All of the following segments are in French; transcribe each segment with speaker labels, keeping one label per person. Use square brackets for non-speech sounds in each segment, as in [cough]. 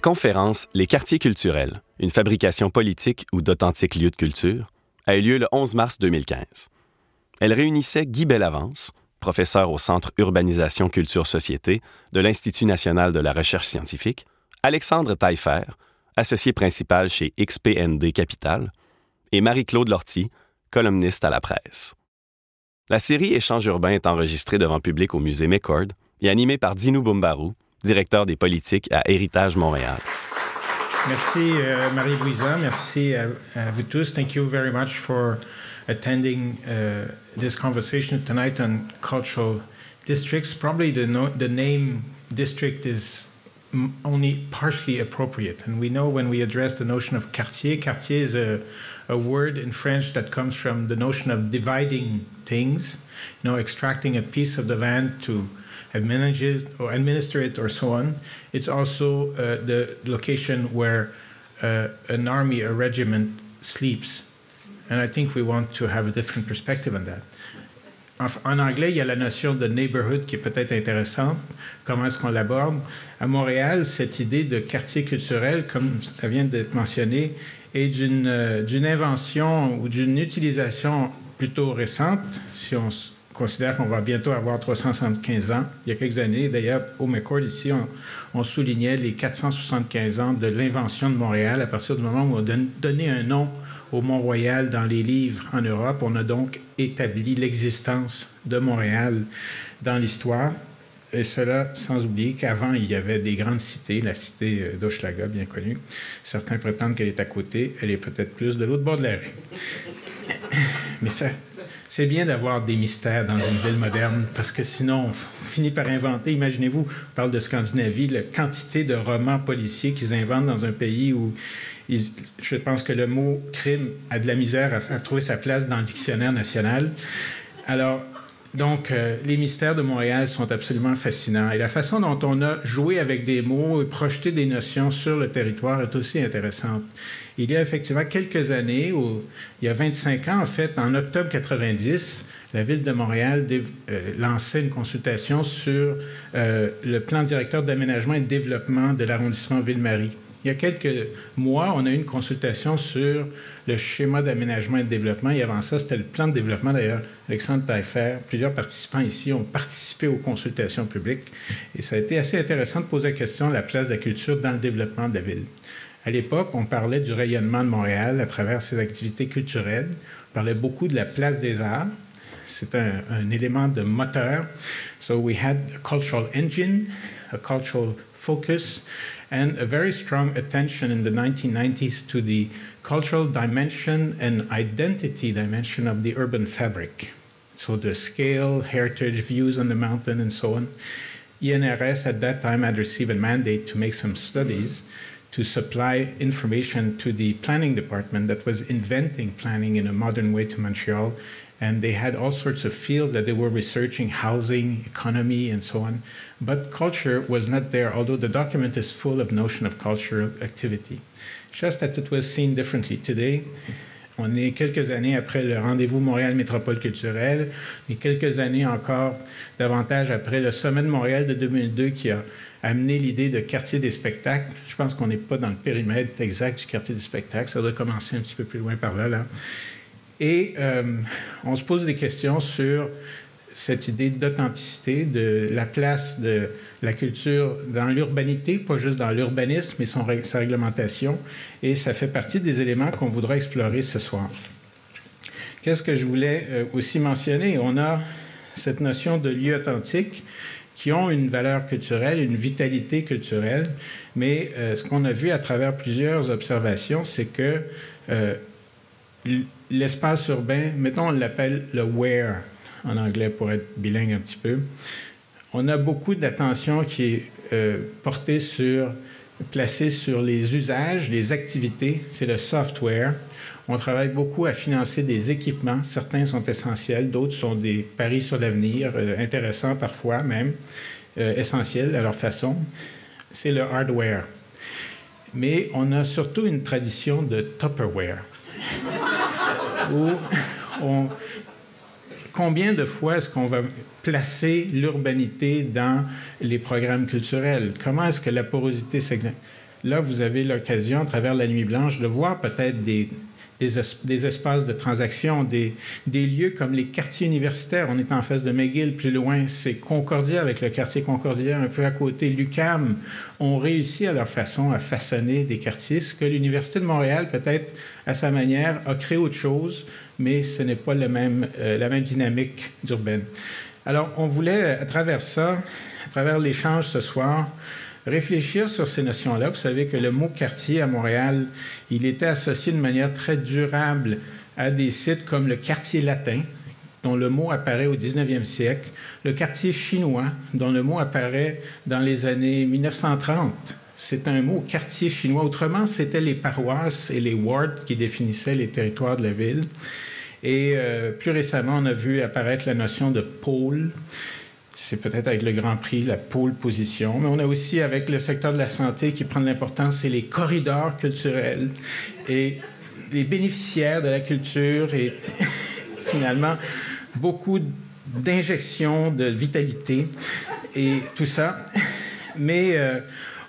Speaker 1: La conférence Les quartiers culturels, une fabrication politique ou d'authentiques lieux de culture, a eu lieu le 11 mars 2015. Elle réunissait Guy Bellavance, professeur au Centre Urbanisation Culture Société de l'Institut national de la recherche scientifique, Alexandre Taillefer, associé principal chez XPND Capital, et Marie-Claude Lortie, columniste à la presse. La série Échange urbain est enregistrée devant public au musée McCord et animée par Dinou Bumbarou, directeur des politiques à Héritage Montréal.
Speaker 2: Merci euh, Marie-Louisa, merci à, vous tous. Thank you very much for attending uh, this conversation tonight on cultural districts. Probably the, no the name district is only partially appropriate. And we know when we address the notion of quartier, quartier is a, a word in French that comes from the notion of dividing things, you know, extracting a piece of the land to manage it or administer it or so on. It's also uh, the location where uh, an army, a regiment sleeps. And I think we want to have a different perspective on that. En, anglais, il y a la notion de neighborhood qui est peut-être intéressante. Comment est-ce qu'on l'aborde? À Montréal, cette idée de quartier culturel, comme ça vient d'être mentionné, est d'une, euh, invention ou d'une utilisation plutôt récente, si on considère qu'on va bientôt avoir 375 ans. Il y a quelques années, d'ailleurs, au McCord, ici, on, soulignait les 475 ans de l'invention de Montréal à partir du moment où on a donné un nom au Mont-Royal dans les livres en Europe. On a donc établi l'existence de Montréal dans l'histoire. Et cela sans oublier qu'avant, il y avait des grandes cités, la cité euh, d'Hochelaga, bien connue. Certains prétendent qu'elle est à côté, elle est peut-être plus de l'autre bord de la rue. [laughs] Mais ça, c'est bien d'avoir des mystères dans une ville moderne, parce que sinon, on finit par inventer. Imaginez-vous, on parle de Scandinavie, la quantité de romans policiers qu'ils inventent dans un pays où je pense que le mot crime a de la misère à, faire trouver sa place dans le dictionnaire national. Alors, donc, euh, les mystères de Montréal sont absolument fascinants. Et la façon dont on a joué avec des mots et projeté des notions sur le territoire est aussi intéressante. Il y a effectivement quelques années, il y a 25 ans en fait, en octobre 90, la ville de Montréal euh, lançait une consultation sur euh, le plan directeur d'aménagement et de développement de l'arrondissement Ville-Marie. Il y a quelques mois, on a eu une consultation sur le schéma d'aménagement et de développement. Et avant ça, c'était le plan de développement. D'ailleurs, Alexandre Taillefer, plusieurs participants ici ont participé aux consultations publiques. Et ça a été assez intéressant de poser la question de la place de la culture dans le développement de la ville. À l'époque, on parlait du rayonnement de Montréal à travers ses activités culturelles. On parlait beaucoup de la place des arts. C'est un, élément de moteur. So we had a cultural engine, a cultural focus, and a very strong attention in the 1990s to the cultural dimension and identity dimension of the urban fabric. So the scale, heritage, views on the mountain, and so on. INRS at that time had received a mandate to make some studies to supply information to the planning department that was inventing planning in a modern way to Montreal. And they had all sorts of fields that they were researching housing economy and so on. But culture was not there although the document is full of notion of cultural activity. Just that it was seen differently. Today on est quelques années après le rendez-vous Montréal Métropole culturelle, et quelques années encore davantage après le sommet de Montréal de 2002 qui a amené l'idée de quartier des spectacles. Je pense qu'on n'est pas dans le périmètre exact du quartier des spectacles. Ça doit commencer un petit peu plus loin par là. là. Et euh, on se pose des questions sur cette idée d'authenticité, de la place de la culture dans l'urbanité, pas juste dans l'urbanisme, mais son, sa réglementation. Et ça fait partie des éléments qu'on voudra explorer ce soir. Qu'est-ce que je voulais euh, aussi mentionner? On a cette notion de lieu authentique qui ont une valeur culturelle, une vitalité culturelle, mais euh, ce qu'on a vu à travers plusieurs observations, c'est que euh, l'espace urbain, mettons, on l'appelle le where en anglais pour être bilingue un petit peu. On a beaucoup d'attention qui est euh, portée sur, placée sur les usages, les activités, c'est le software. On travaille beaucoup à financer des équipements. Certains sont essentiels, d'autres sont des paris sur l'avenir, euh, intéressants parfois même, euh, essentiels à leur façon. C'est le hardware. Mais on a surtout une tradition de Tupperware [laughs] combien de fois est-ce qu'on va placer l'urbanité dans les programmes culturels? Comment est-ce que la porosité s'exerce? là, vous avez l'occasion, à travers la nuit blanche, de voir peut-être des, des, espaces de transaction, des, des, lieux comme les quartiers universitaires. On est en face de McGill, plus loin, c'est Concordia avec le quartier Concordia un peu à côté. L'UCAM ont réussi à leur façon à façonner des quartiers, ce que l'Université de Montréal, peut-être à sa manière, a créé autre chose, mais ce n'est pas même, euh, la même dynamique d'urbaine. Alors, on voulait, à travers ça, à travers l'échange ce soir, réfléchir sur ces notions-là. Vous savez que le mot quartier à Montréal, il était associé de manière très durable à des sites comme le quartier latin, dont le mot apparaît au 19e siècle, le quartier chinois, dont le mot apparaît dans les années 1930. C'est un mot quartier chinois. Autrement, c'était les paroisses et les wards qui définissaient les territoires de la ville. Et euh, plus récemment, on a vu apparaître la notion de pôle c'est peut-être avec le Grand Prix, la pôle position, mais on a aussi avec le secteur de la santé qui prend de l'importance, c'est les corridors culturels et les bénéficiaires de la culture et [laughs] finalement beaucoup d'injections de vitalité et tout ça. Mais euh,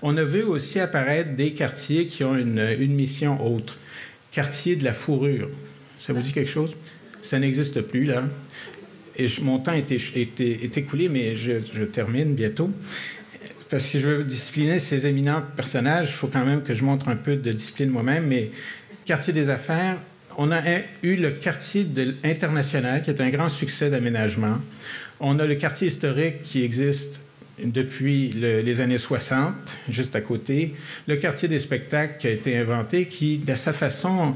Speaker 2: on a vu aussi apparaître des quartiers qui ont une, une mission autre. Quartier de la fourrure. Ça vous dit quelque chose? Ça n'existe plus, là et mon temps est, écoulé, mais je, termine bientôt. Parce que si je veux discipliner ces éminents personnages, il faut quand même que je montre un peu de discipline moi-même. Mais quartier des affaires, on a eu le quartier international, qui est un grand succès d'aménagement. On a le quartier historique qui existe depuis les années 60, juste à côté. Le quartier des spectacles qui a été inventé, qui, de sa façon,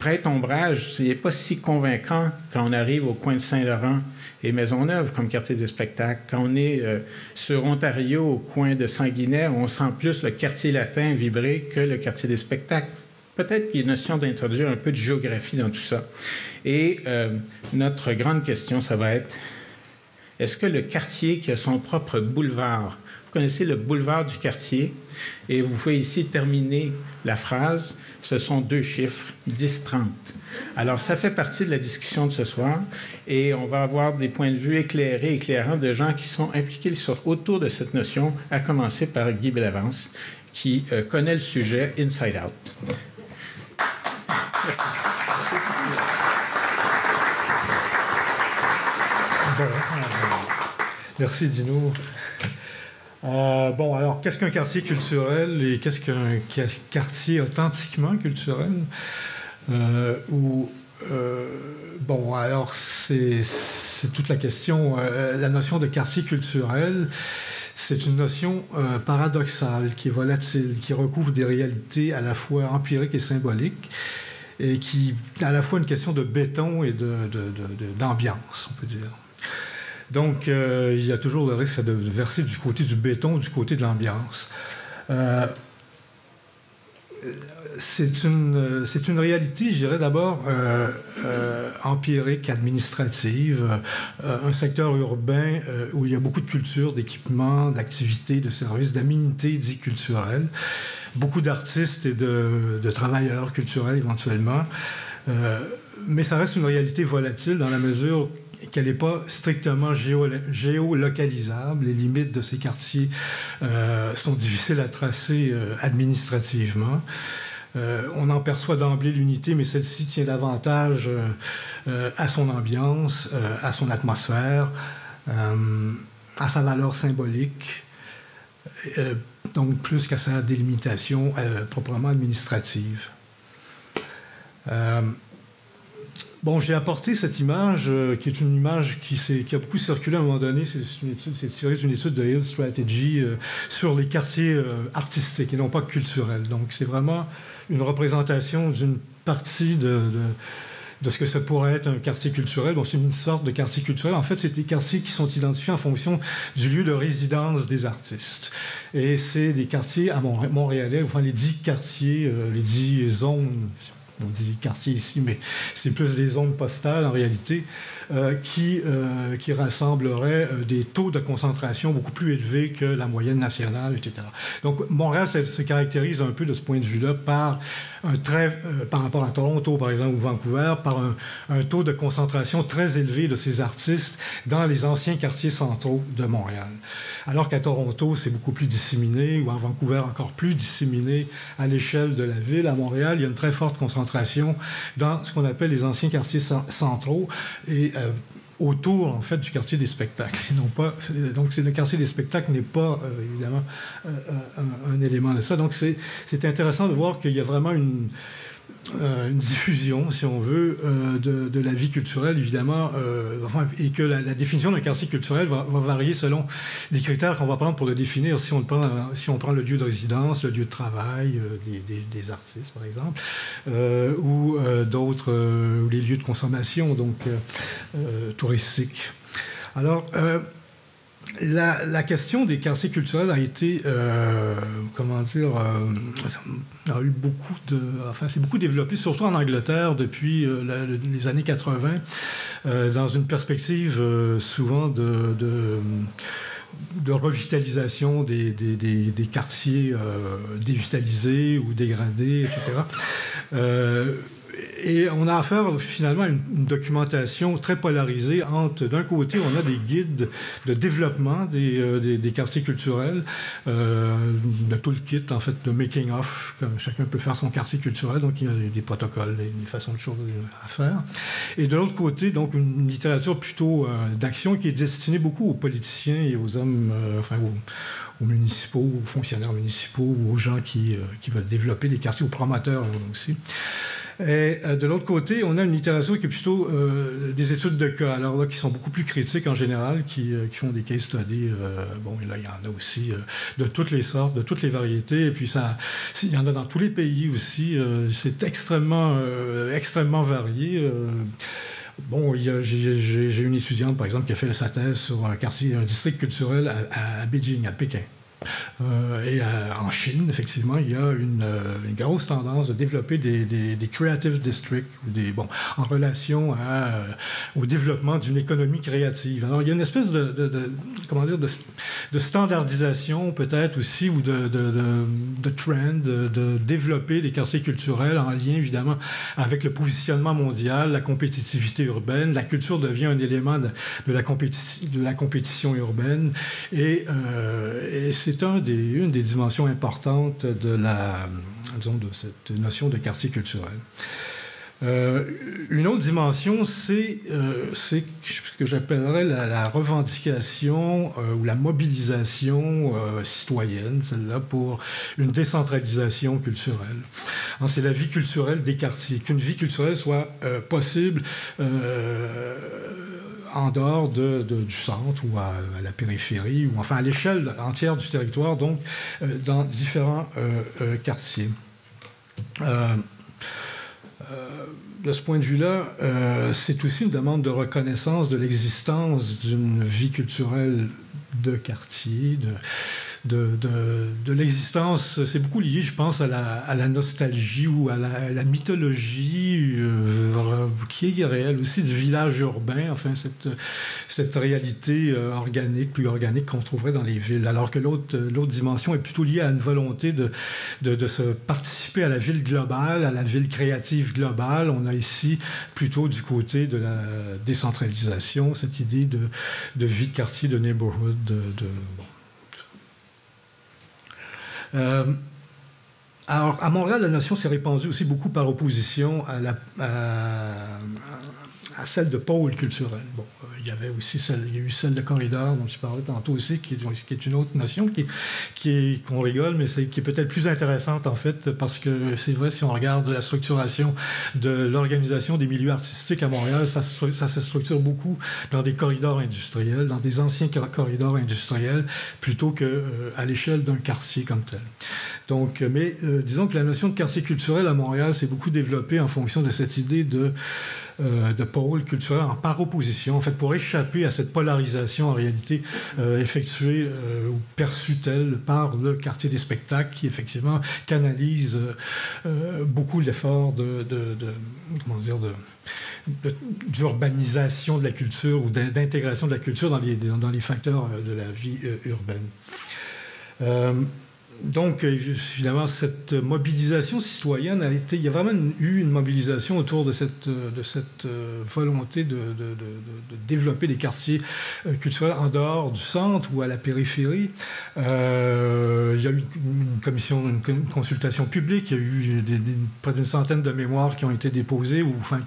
Speaker 2: prête ombrage, ce n'est pas si convaincant quand on arrive au coin de Saint-Laurent et Maisonneuve comme quartier de spectacle. Quand on est euh, sur Ontario, au coin de Sanguinaire, on sent plus le quartier latin vibrer que le quartier des spectacles. Peut-être qu'il y a une notion d'introduire un peu de géographie dans tout ça. Et euh, notre grande question, ça va être, est-ce que le quartier qui a son propre boulevard, vous connaissez le boulevard du quartier, et vous pouvez ici terminer la phrase, ce sont deux chiffres, 10-30. Alors, ça fait partie de la discussion de ce soir et on va avoir des points de vue éclairés, éclairants de gens qui sont impliqués autour de cette notion, à commencer par Guy Bellavance, qui euh, connaît le sujet inside out.
Speaker 3: Merci Dino. Euh, bon, alors, qu'est-ce qu'un quartier culturel et qu'est-ce qu'un quartier authentiquement culturel? Euh, euh, bon, alors, c'est toute la question. la notion de quartier culturel, c'est une notion paradoxale, qui est volatile, qui recouvre des réalités à la fois empiriques et symboliques, et qui à la fois une question de béton et d'ambiance, on peut dire. Donc, euh, il y a toujours le risque de verser du côté du béton, du côté de l'ambiance. Euh, c'est une, réalité, je dirais d'abord, euh, empirique, administrative, un secteur urbain où il y a beaucoup de culture, d'équipements, d'activités, de services, d'aménités dits culturelles, beaucoup d'artistes et de, travailleurs culturels éventuellement. mais ça reste une réalité volatile dans la mesure qu'elle n'est pas strictement géolocalisable. Les limites de ces quartiers euh, sont difficiles à tracer euh, administrativement. Euh, on en perçoit d'emblée l'unité, mais celle-ci tient davantage à son ambiance, à son atmosphère, à sa valeur symbolique, donc plus qu'à sa délimitation proprement administrative. Bon, j'ai apporté cette image, euh, qui est une image qui, a beaucoup circulé à un moment donné. C'est tiré d'une étude de Hill Strategy euh, sur les quartiers euh, artistiques et non pas culturels. Donc, c'est vraiment une représentation d'une partie de, de, ce que ça pourrait être un quartier culturel. Bon, c'est une sorte de quartier culturel. En fait, c'est des quartiers qui sont identifiés en fonction du lieu de résidence des artistes. Et c'est des quartiers à Montréalais, enfin les dix quartiers, les dix zones on dit quartier ici, mais c'est plus des zones postales en réalité, euh, qui, euh, qui rassembleraient euh, des taux de concentration beaucoup plus élevés que la moyenne nationale, etc. Donc Montréal se, caractérise un peu de ce point de vue-là par un très, par rapport à Toronto par exemple ou Vancouver, par un, un, taux de concentration très élevé de ces artistes dans les anciens quartiers centraux de Montréal. Alors qu'à Toronto, c'est beaucoup plus disséminé, ou à Vancouver encore plus disséminé à l'échelle de la ville. À Montréal, il y a une très forte concentration dans ce qu'on appelle les anciens quartiers centraux. Et euh, autour en fait du quartier des spectacles. Non pas, donc le quartier des spectacles n'est pas euh, évidemment un, un, élément de ça. Donc c'est intéressant de voir qu'il y a vraiment une, euh, une diffusion, si on veut, euh, de, la vie culturelle, évidemment, euh, et que la, définition d'un quartier culturel va, varier selon les critères qu'on va prendre pour le définir. Si on prend, si on prend le lieu de résidence, le lieu de travail des, artistes, par exemple, ou d'autres, ou les lieux de consommation, donc touristiques. Alors, la, question des quartiers culturels a été, euh, comment dire, euh, a eu beaucoup de, enfin, c'est beaucoup développé, surtout en Angleterre depuis euh, les années 80, dans une perspective souvent de, revitalisation des, quartiers dévitalisés ou dégradés, etc et on a affaire finalement à une, documentation très polarisée entre, d'un côté, on a des guides de développement des, euh, des, quartiers culturels, euh, de tout le kit, en fait, de making-of, comme chacun peut faire son quartier culturel, donc il y a des protocoles, des, façons de choses à faire. Et de l'autre côté, donc une littérature plutôt euh, d'action qui est destinée beaucoup aux politiciens et aux hommes, euh, enfin, aux, aux, municipaux, aux fonctionnaires municipaux, aux gens qui, qui veulent développer des quartiers, aux promoteurs aussi. Et euh, de l'autre côté, on a une littérature qui est plutôt euh, des études de cas, alors là, qui sont beaucoup plus critiques en général, qui, euh, font des case studies. bon, et là, il y en a aussi de toutes les sortes, de toutes les variétés, et puis ça, il y en a dans tous les pays aussi. c'est extrêmement, extrêmement varié. Bon, j'ai une étudiante, par exemple, qui a fait sa thèse sur un quartier, un district culturel à Beijing, à Pékin. Euh, et euh, en Chine, effectivement, il y a une, euh, grosse tendance de développer des, creative districts, bon, en relation au développement d'une économie créative. Alors, il y a une espèce de, comment dire, de, standardisation peut-être aussi, ou de, trend, de, développer des quartiers culturels en lien évidemment avec le positionnement mondial, la compétitivité urbaine. La culture devient un élément de, la, compétition urbaine et c'est c'est une des dimensions importantes de, cette notion de quartier culturel. Euh, une autre dimension, c'est euh, ce que j'appellerais la, revendication euh, ou la mobilisation citoyenne, celle-là, pour une décentralisation culturelle. Hein, c'est la vie culturelle des quartiers, qu'une vie culturelle soit possible en dehors de, du centre ou à, la périphérie, ou enfin à l'échelle entière du territoire, donc dans différents quartiers. De ce point de vue-là, euh, c'est aussi une demande de reconnaissance de l'existence d'une vie culturelle de quartier, de, de, de, l'existence. C'est beaucoup lié, je pense, à la, à la nostalgie ou à la, mythologie euh, qui est réelle aussi du village urbain, enfin, cette, cette réalité euh, organique, plus organique qu'on trouverait dans les villes. Alors que l'autre dimension est plutôt liée à une volonté de, de, de, se participer à la ville globale, à la ville créative globale. On a ici plutôt du côté de la décentralisation, cette idée de, de vie de quartier, de neighborhood, de, bon, euh, alors, à Montréal, la notion s'est répandue aussi beaucoup par opposition à, la, celle de pôle culturel. Bon, euh, il y avait aussi celle, il y a eu celle de corridor dont je parlais tantôt aussi, qui est, une autre notion qui, qui qu'on rigole, mais qui est peut-être plus intéressante en fait, parce que c'est vrai, si on regarde la structuration de l'organisation des milieux artistiques à Montréal, ça, se structure beaucoup dans des corridors industriels, dans des anciens corridors industriels, plutôt qu'à euh, à l'échelle d'un quartier comme tel. Donc, mais euh, disons que la notion de quartier culturel à Montréal s'est beaucoup développée en fonction de cette idée de euh, de pôle culturel en par opposition, en fait, pour échapper à cette polarisation en réalité euh, effectuée euh, ou perçue telle par le quartier des spectacles qui effectivement canalise beaucoup l'effort de, de, comment dire, de d'urbanisation de la culture ou d'intégration de la culture dans les, dans les facteurs de la vie urbaine. Donc, évidemment, cette mobilisation citoyenne a été. Il y a vraiment eu une mobilisation autour de cette, de cette volonté de, développer des quartiers culturels en dehors du centre ou à la périphérie. il y a eu une commission, une, consultation publique, il y a eu près d'une centaine de mémoires qui ont été déposées, ou enfin,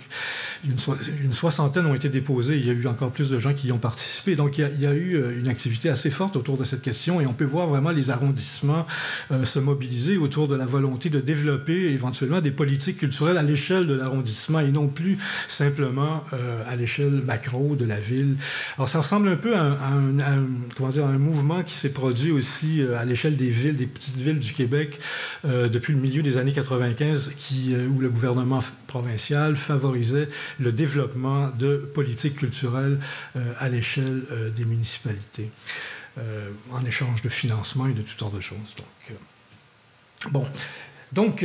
Speaker 3: une, soixantaine ont été déposées. Il y a eu encore plus de gens qui y ont participé. Donc, il y, a, eu euh, une activité assez forte autour de cette question et on peut voir vraiment les arrondissements euh, se mobiliser autour de la volonté de développer éventuellement des politiques culturelles à l'échelle de l'arrondissement et non plus simplement euh, à l'échelle macro de la ville. Alors, ça ressemble un peu à, un, comment dire, un mouvement qui s'est produit aussi à l'échelle des villes, des petites villes du Québec depuis le milieu des années 95, qui, où le gouvernement provincial favorisait le développement de politiques culturelles euh, à l'échelle euh, des municipalités, euh, en échange de financement et de toutes sortes de choses. Donc, bon. Donc,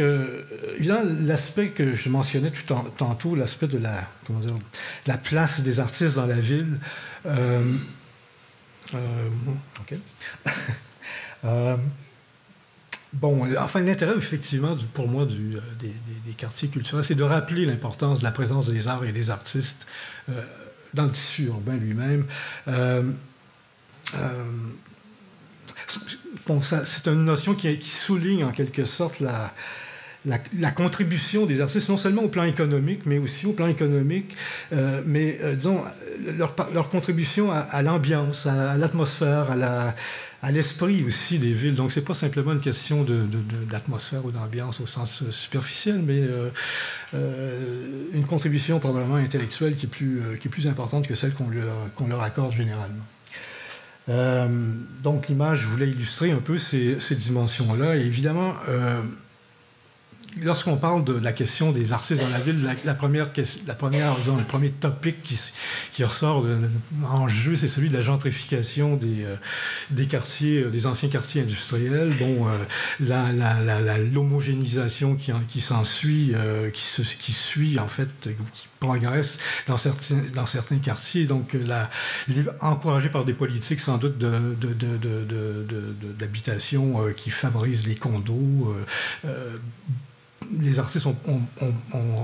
Speaker 3: évidemment, l'aspect que je mentionnais tout tantôt, l'aspect de la, place des artistes dans la ville. OK. [laughs] Bon, enfin, l'intérêt, effectivement, pour moi, euh, des, quartiers culturels, c'est de rappeler l'importance de la présence des arts et des artistes euh, dans le tissu urbain lui-même. Euh, bon, c'est une notion qui, souligne en quelque sorte la, contribution des artistes, non seulement au plan économique, mais aussi au plan économique, mais disons, leur, contribution à, l'ambiance, à l'atmosphère, à l'esprit aussi des villes. Donc, ce n'est pas simplement une question d'atmosphère ou d'ambiance au sens euh, superficiel, mais euh, euh, une contribution probablement intellectuelle qui est plus, importante que celle qu'on leur accorde généralement. Donc, l'image voulais illustrer un peu ces, dimensions-là. Et évidemment, lorsqu'on parle de la question des artistes dans la ville, la, première, la première disons, le premier topic qui, ressort en jeu, c'est celui de la gentrification des, euh, quartiers, euh, des anciens quartiers industriels. Bon, euh, l'homogénéisation qui, s'ensuit, qui, suit en fait, qui progresse dans certains, quartiers. Donc, la, encouragé par des politiques sans doute d'habitation qui favorisent les condos les artistes ont,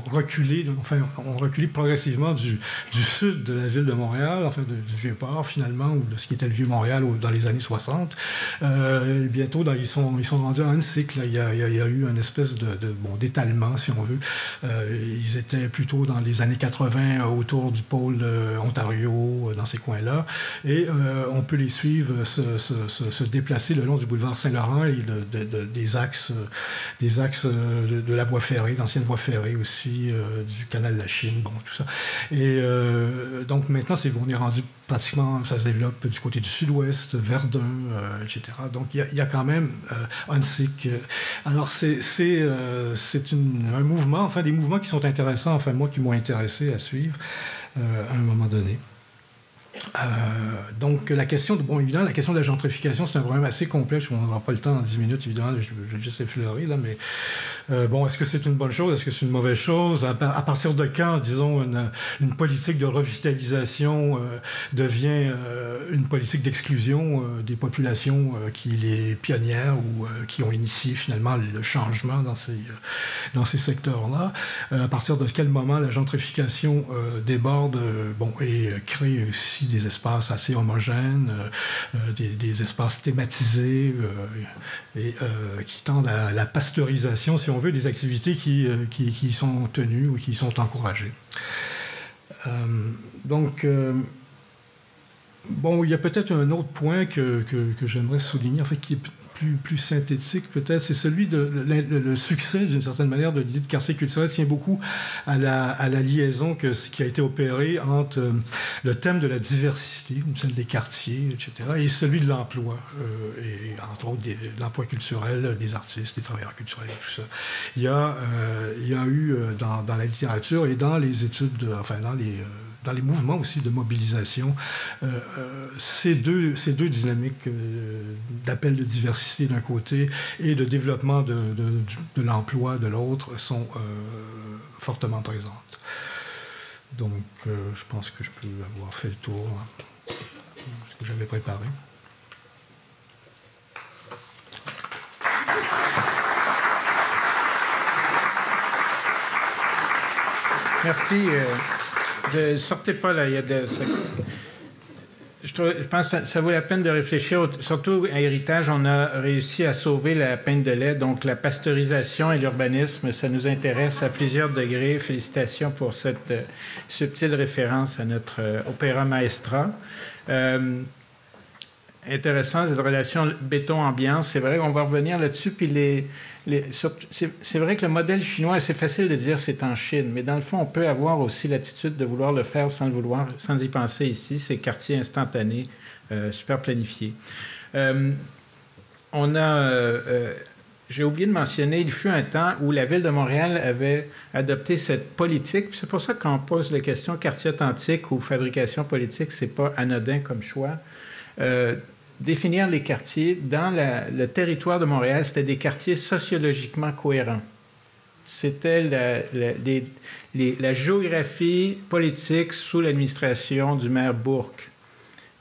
Speaker 3: reculé, enfin, ont reculé progressivement du, sud de la ville de Montréal, enfin du Vieux-Port finalement, ou de ce qui était le Vieux-Montréal dans les années 60. Euh, bientôt, ils, sont, ils sont rendus à un cycle. Il y a, eu une espèce de, bon, d'étalement, si on veut. Euh, ils étaient plutôt dans les années 80 autour du pôle Ontario, dans ces coins-là. Et euh, on peut les suivre se, déplacer le long du boulevard Saint-Laurent et des axes, des axes de de la voie ferrée, l'ancienne voie ferrée aussi, euh, du canal de la Chine, bon, tout ça. Et euh, donc maintenant, c'est, on est rendu pratiquement, ça se développe du côté du sud-ouest, Verdun, euh, etc. Donc il y, a quand même cycle. Alors c'est, un mouvement, enfin des mouvements qui sont intéressants, enfin moi qui m'ont intéressé à suivre à un moment donné. Donc la question de bon évidemment la question de la gentrification c'est un problème assez complexe on n'aura pas le temps en 10 minutes évidemment je, vais juste effleurer là mais euh, bon est-ce que c'est une bonne chose? Est-ce que c'est une mauvaise chose? À, partir de quand disons une, politique de revitalisation euh, devient une politique d'exclusion des populations qui les pionnières ou qui ont initié finalement le changement dans ces dans ces secteurs là à partir de quel moment la gentrification déborde bon et crée aussi des espaces assez homogènes, euh, euh, des, espaces thématisés euh, et qui tendent à la pasteurisation, si veut, des activités qui, qui, sont tenues ou qui sont encouragées. donc, bon, il y a peut-être un autre point que, j'aimerais souligner, en qui plus, synthétique peut-être, c'est celui de le, succès d'une certaine manière de l'idée de quartier culturel tient beaucoup à la, liaison qui a été opérée entre euh, le thème de la diversité, celle des quartiers, etc., et celui de l'emploi, euh, et entre autres l'emploi culturel des artistes, des travailleurs culturels et tout ça. Il y a, euh, eu dans, la littérature et dans les études, de, enfin dans les dans les mouvements aussi de mobilisation, euh, euh, ces, deux, ces deux dynamiques euh, d'appel de diversité d'un côté et de développement de, de, l'emploi de l'autre sont fortement présentes. Donc, je pense que je peux avoir fait le tour hein, de ce que j'avais préparé.
Speaker 2: Merci. Sortez pas là. Il y a de, je, pense que ça, vaut la peine de réfléchir. Surtout à Héritage, on a réussi à sauver la peine de lait. Donc, la pasteurisation et l'urbanisme, ça nous intéresse à plusieurs degrés. Félicitations pour cette euh, subtile référence à notre euh, opéra maestra. Euh, intéressant, cette relation béton-ambiance. C'est vrai qu'on va revenir là-dessus. Puis les, c'est vrai que le modèle chinois, c'est facile de dire c'est en Chine, mais dans le fond, on peut avoir aussi l'attitude de vouloir le faire sans le vouloir, sans y penser ici. C'est quartier instantané, euh, super planifié. Euh, on a, euh, j'ai oublié de mentionner, il fut un temps où la ville de Montréal avait adopté cette politique. C'est pour ça qu'on pose la question quartier authentique ou fabrication politique, c'est pas anodin comme choix définir les quartiers dans le territoire de Montréal, c'était des quartiers sociologiquement cohérents. C'était la, géographie politique sous l'administration du maire Bourque.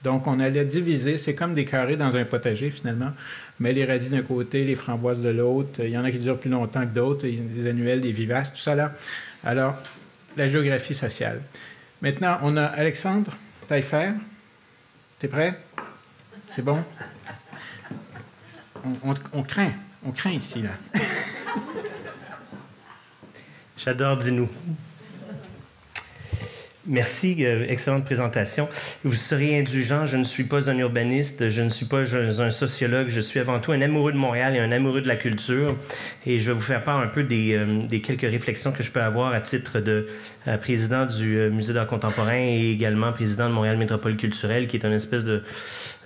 Speaker 2: Donc, on allait diviser, c'est comme des carrés dans un potager finalement, mais les radis d'un côté, les framboises de l'autre, il y en a qui durent plus longtemps que d'autres, des annuels, des vivaces, tout ça là. Alors, la géographie sociale. Maintenant, on a Alexandre Taillefer. T'es prêt? C'est bon? On, craint. On craint ici, là.
Speaker 4: J'adore dis-nous. Merci, euh, excellente présentation. Vous serez indulgent, je ne suis pas un urbaniste, je ne suis pas un sociologue, je suis avant tout un amoureux de Montréal et un amoureux de la culture. Et je vais vous faire part un peu des, euh, des quelques réflexions que je peux avoir à titre de euh, président du Musée d'art contemporain et également président de Montréal Métropole culturelle, qui est une espèce de,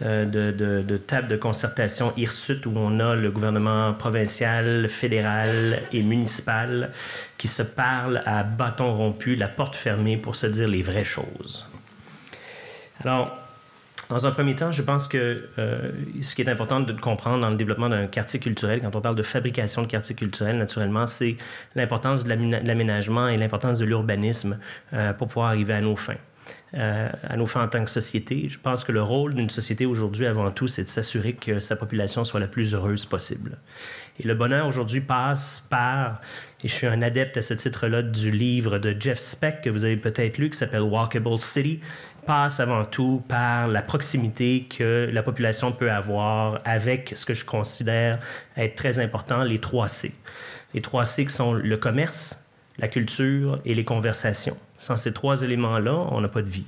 Speaker 4: de, de, de table de concertation hirsute où on a le gouvernement provincial, fédéral et municipal qui se parlent à bâton rompu, la porte fermée pour se dire les vraies choses. Alors, dans un premier temps, je pense que euh, ce qui est important de comprendre dans le développement d'un quartier culturel, quand on parle de fabrication de quartier culturel, naturellement, c'est l'importance de l'aménagement et l'importance de l'urbanisme euh, pour pouvoir arriver à nos fins. Euh, à nos fins en tant que société. Je pense que le rôle d'une société aujourd'hui, avant tout, c'est de s'assurer que sa population soit la plus heureuse possible. Et le bonheur aujourd'hui passe par, et je suis un adepte à ce titre-là du livre de Jeff Speck que vous avez peut-être lu, qui s'appelle Walkable City, passe avant tout par la proximité que la population peut avoir avec ce que je considère être très important, les trois C. Les trois C qui sont le commerce, la culture et les conversations. Sans ces trois éléments-là, on n'a pas de vie.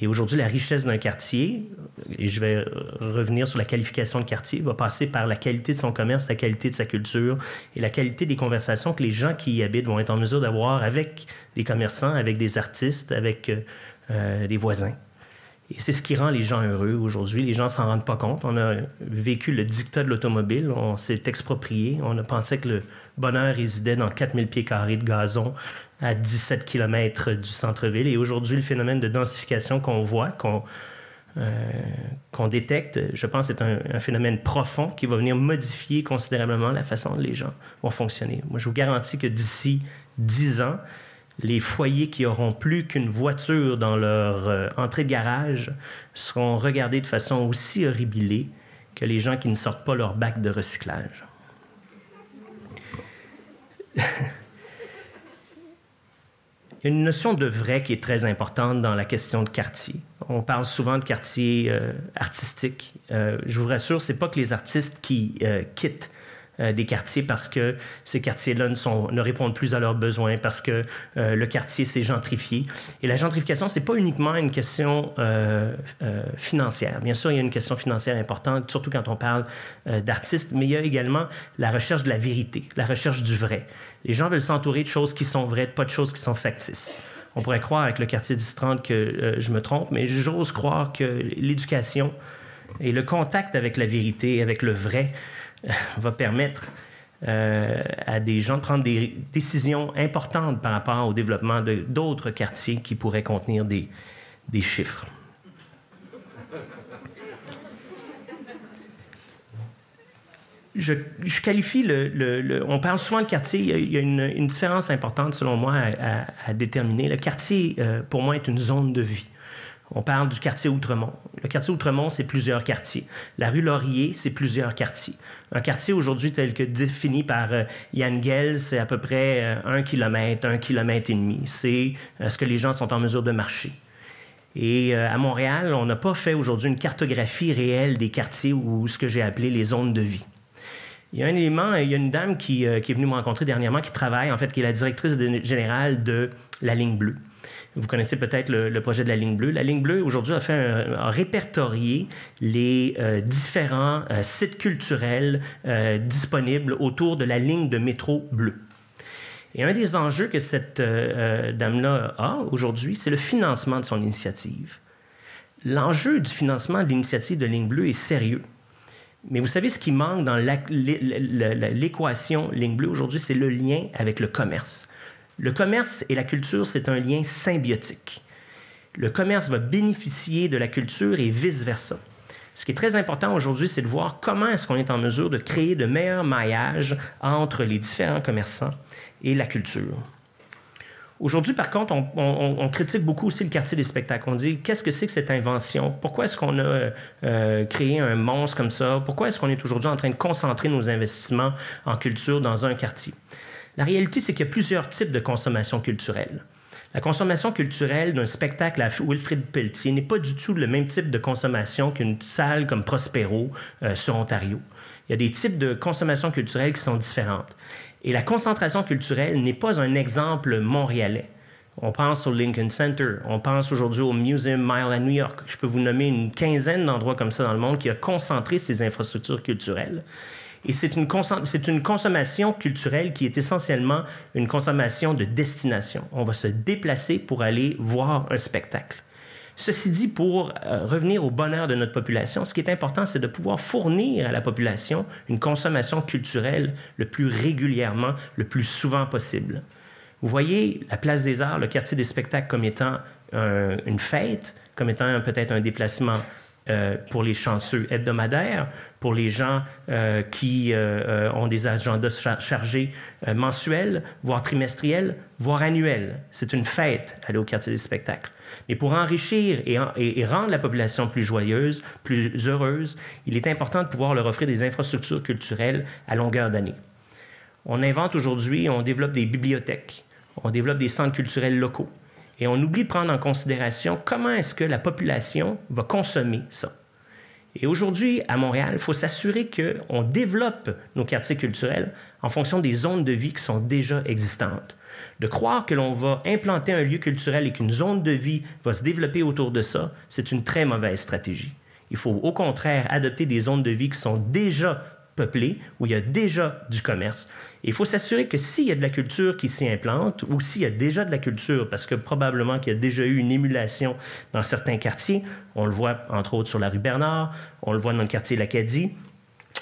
Speaker 4: Et aujourd'hui, la richesse d'un quartier, et je vais revenir sur la qualification de quartier, va passer par la qualité de son commerce, la qualité de sa culture et la qualité des conversations que les gens qui y habitent vont être en mesure d'avoir avec des commerçants, avec des artistes, avec euh, des voisins. Et c'est ce qui rend les gens heureux aujourd'hui. Les gens s'en rendent pas compte. On a vécu le dictat de l'automobile. On s'est exproprié. On a pensé que le bonheur résidait dans 4000 pieds carrés de gazon à 17 km du centre-ville. Et aujourd'hui, le phénomène de densification qu'on voit, qu'on euh, détecte, je pense, est un, un, phénomène profond qui va venir modifier considérablement la façon dont les gens vont fonctionner. Moi, je vous garantis que d'ici 10 ans, les foyers qui auront plus qu'une voiture dans leur euh, entrée de garage seront regardés de façon aussi horribilée que les gens qui ne sortent pas leur bac de recyclage. [laughs] Une notion de vrai qui est très importante dans la question de quartier. On parle souvent de quartier euh, artistique. Euh, je vous rassure, c'est pas que les artistes qui quittent euh, des quartiers parce que ces quartiers-là ne, ne répondent plus à leurs besoins, parce que euh, le quartier s'est gentrifié. Et la gentrification, c'est pas uniquement une question euh, financière. Bien sûr, il y a une question financière importante, surtout quand on parle d'artistes, mais il y a également la recherche de la vérité, la recherche du vrai. Les gens veulent s'entourer de choses qui sont vraies, pas de choses qui sont factices. On pourrait croire avec le quartier 1030 que je me trompe, mais j'ose croire que l'éducation et le contact avec la vérité, avec le vrai, [laughs] va permettre euh, à des gens de prendre des décisions importantes par rapport au développement d'autres quartiers qui pourraient contenir des chiffres. Je, je, qualifie le, On parle souvent de quartier. Il y a, une, une, différence importante, selon moi, à, à, déterminer. Le quartier, euh, pour moi, est une zone de vie. On parle du quartier Outremont. Le quartier Outremont, c'est plusieurs quartiers. La rue Laurier, c'est plusieurs quartiers. Un quartier aujourd'hui tel que défini par euh, Yann Gell, c'est à peu près euh, un kilomètre, un kilomètre et demi. C'est euh, ce que les gens sont en mesure de marcher. Et à Montréal, on n'a pas fait aujourd'hui une cartographie réelle des quartiers ou ce que j'ai appelé les zones de vie. Il y a un élément, il y a une dame qui, qui est venue me rencontrer dernièrement qui travaille, en fait, qui est la directrice générale de la ligne bleue. Vous connaissez peut-être le, projet de la ligne bleue. La ligne bleue, aujourd'hui, a, répertorié les euh, différents euh, sites culturels euh, disponibles autour de la ligne de métro bleue. Et un des enjeux que cette dame-là a aujourd'hui, c'est le financement de son initiative. L'enjeu du financement de l'initiative de ligne bleue est sérieux. Mais vous savez, ce qui manque dans l'équation ligne bleue aujourd'hui, c'est le lien avec le commerce. Le commerce et la culture, c'est un lien symbiotique. Le commerce va bénéficier de la culture et vice-versa. Ce qui est très important aujourd'hui, c'est de voir comment est-ce qu'on est en mesure de créer de meilleurs maillages entre les différents commerçants et la culture. Aujourd'hui, par contre, on, critique beaucoup aussi le quartier des spectacles. On dit qu'est-ce que c'est que cette invention? Pourquoi est-ce qu'on a euh, créé un monstre comme ça? Pourquoi est-ce qu'on est aujourd'hui en train de concentrer nos investissements en culture dans un quartier? La réalité, c'est qu'il y a plusieurs types de consommation culturelle. La consommation culturelle d'un spectacle à Wilfrid Pelletier n'est pas du tout le même type de consommation qu'une salle comme Prospero euh, sur Ontario. Il y a des types de consommation culturelle qui sont différentes. Et la concentration culturelle n'est pas un exemple montréalais. On pense au Lincoln Center, on pense aujourd'hui au Museum Mile à New York. Je peux vous nommer une quinzaine d'endroits comme ça dans le monde qui a concentré ces infrastructures culturelles. Et c'est une, une consommation culturelle qui est essentiellement une consommation de destination. On va se déplacer pour aller voir un spectacle. Ceci dit, pour euh, revenir au bonheur de notre population, ce qui est important, c'est de pouvoir fournir à la population une consommation culturelle le plus régulièrement, le plus souvent possible. Vous voyez la place des arts, le quartier des spectacles comme étant une fête, comme étant peut-être un déplacement euh, pour les chanceux hebdomadaires, pour les gens euh, qui ont des agendas chargés mensuels, voire trimestriels, voire annuels. C'est une fête, aller au quartier des spectacles. Mais pour enrichir et, rendre la population plus joyeuse, plus heureuse, il est important de pouvoir leur offrir des infrastructures culturelles à longueur d'année. On invente aujourd'hui, on développe des bibliothèques, on développe des centres culturels locaux. Et on oublie de prendre en considération comment est-ce que la population va consommer ça. Et aujourd'hui, à Montréal, il faut s'assurer qu'on développe nos quartiers culturels en fonction des zones de vie qui sont déjà existantes. De croire que l'on va implanter un lieu culturel et qu'une zone de vie va se développer autour de ça, c'est une très mauvaise stratégie. Il faut au contraire adopter des zones de vie qui sont déjà peuplées, où il y a déjà du commerce. il faut s'assurer que s'il y a de la culture qui s'y implante, ou s'il y a déjà de la culture, parce que probablement qu'il y a déjà eu une émulation dans certains quartiers, on le voit entre autres sur la rue Bernard, on le voit dans le quartier L'Acadie,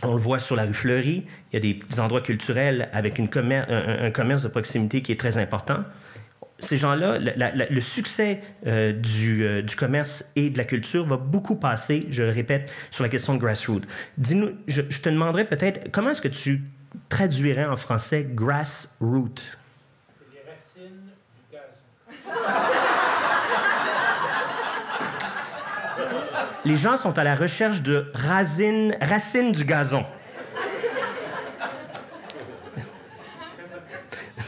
Speaker 4: on le voit sur la rue Fleury, il y a des, endroits culturels avec un, commerce de proximité qui est très important ces gens-là, le succès euh, euh, du, commerce et de la culture va beaucoup passer, je le répète, sur la question de grassroots. Dis-nous, je, te demanderais peut-être, comment est-ce que tu traduirais en français grassroot?
Speaker 2: C'est les racines du gazon.
Speaker 4: Les gens sont à la recherche de racines, racines du gazon.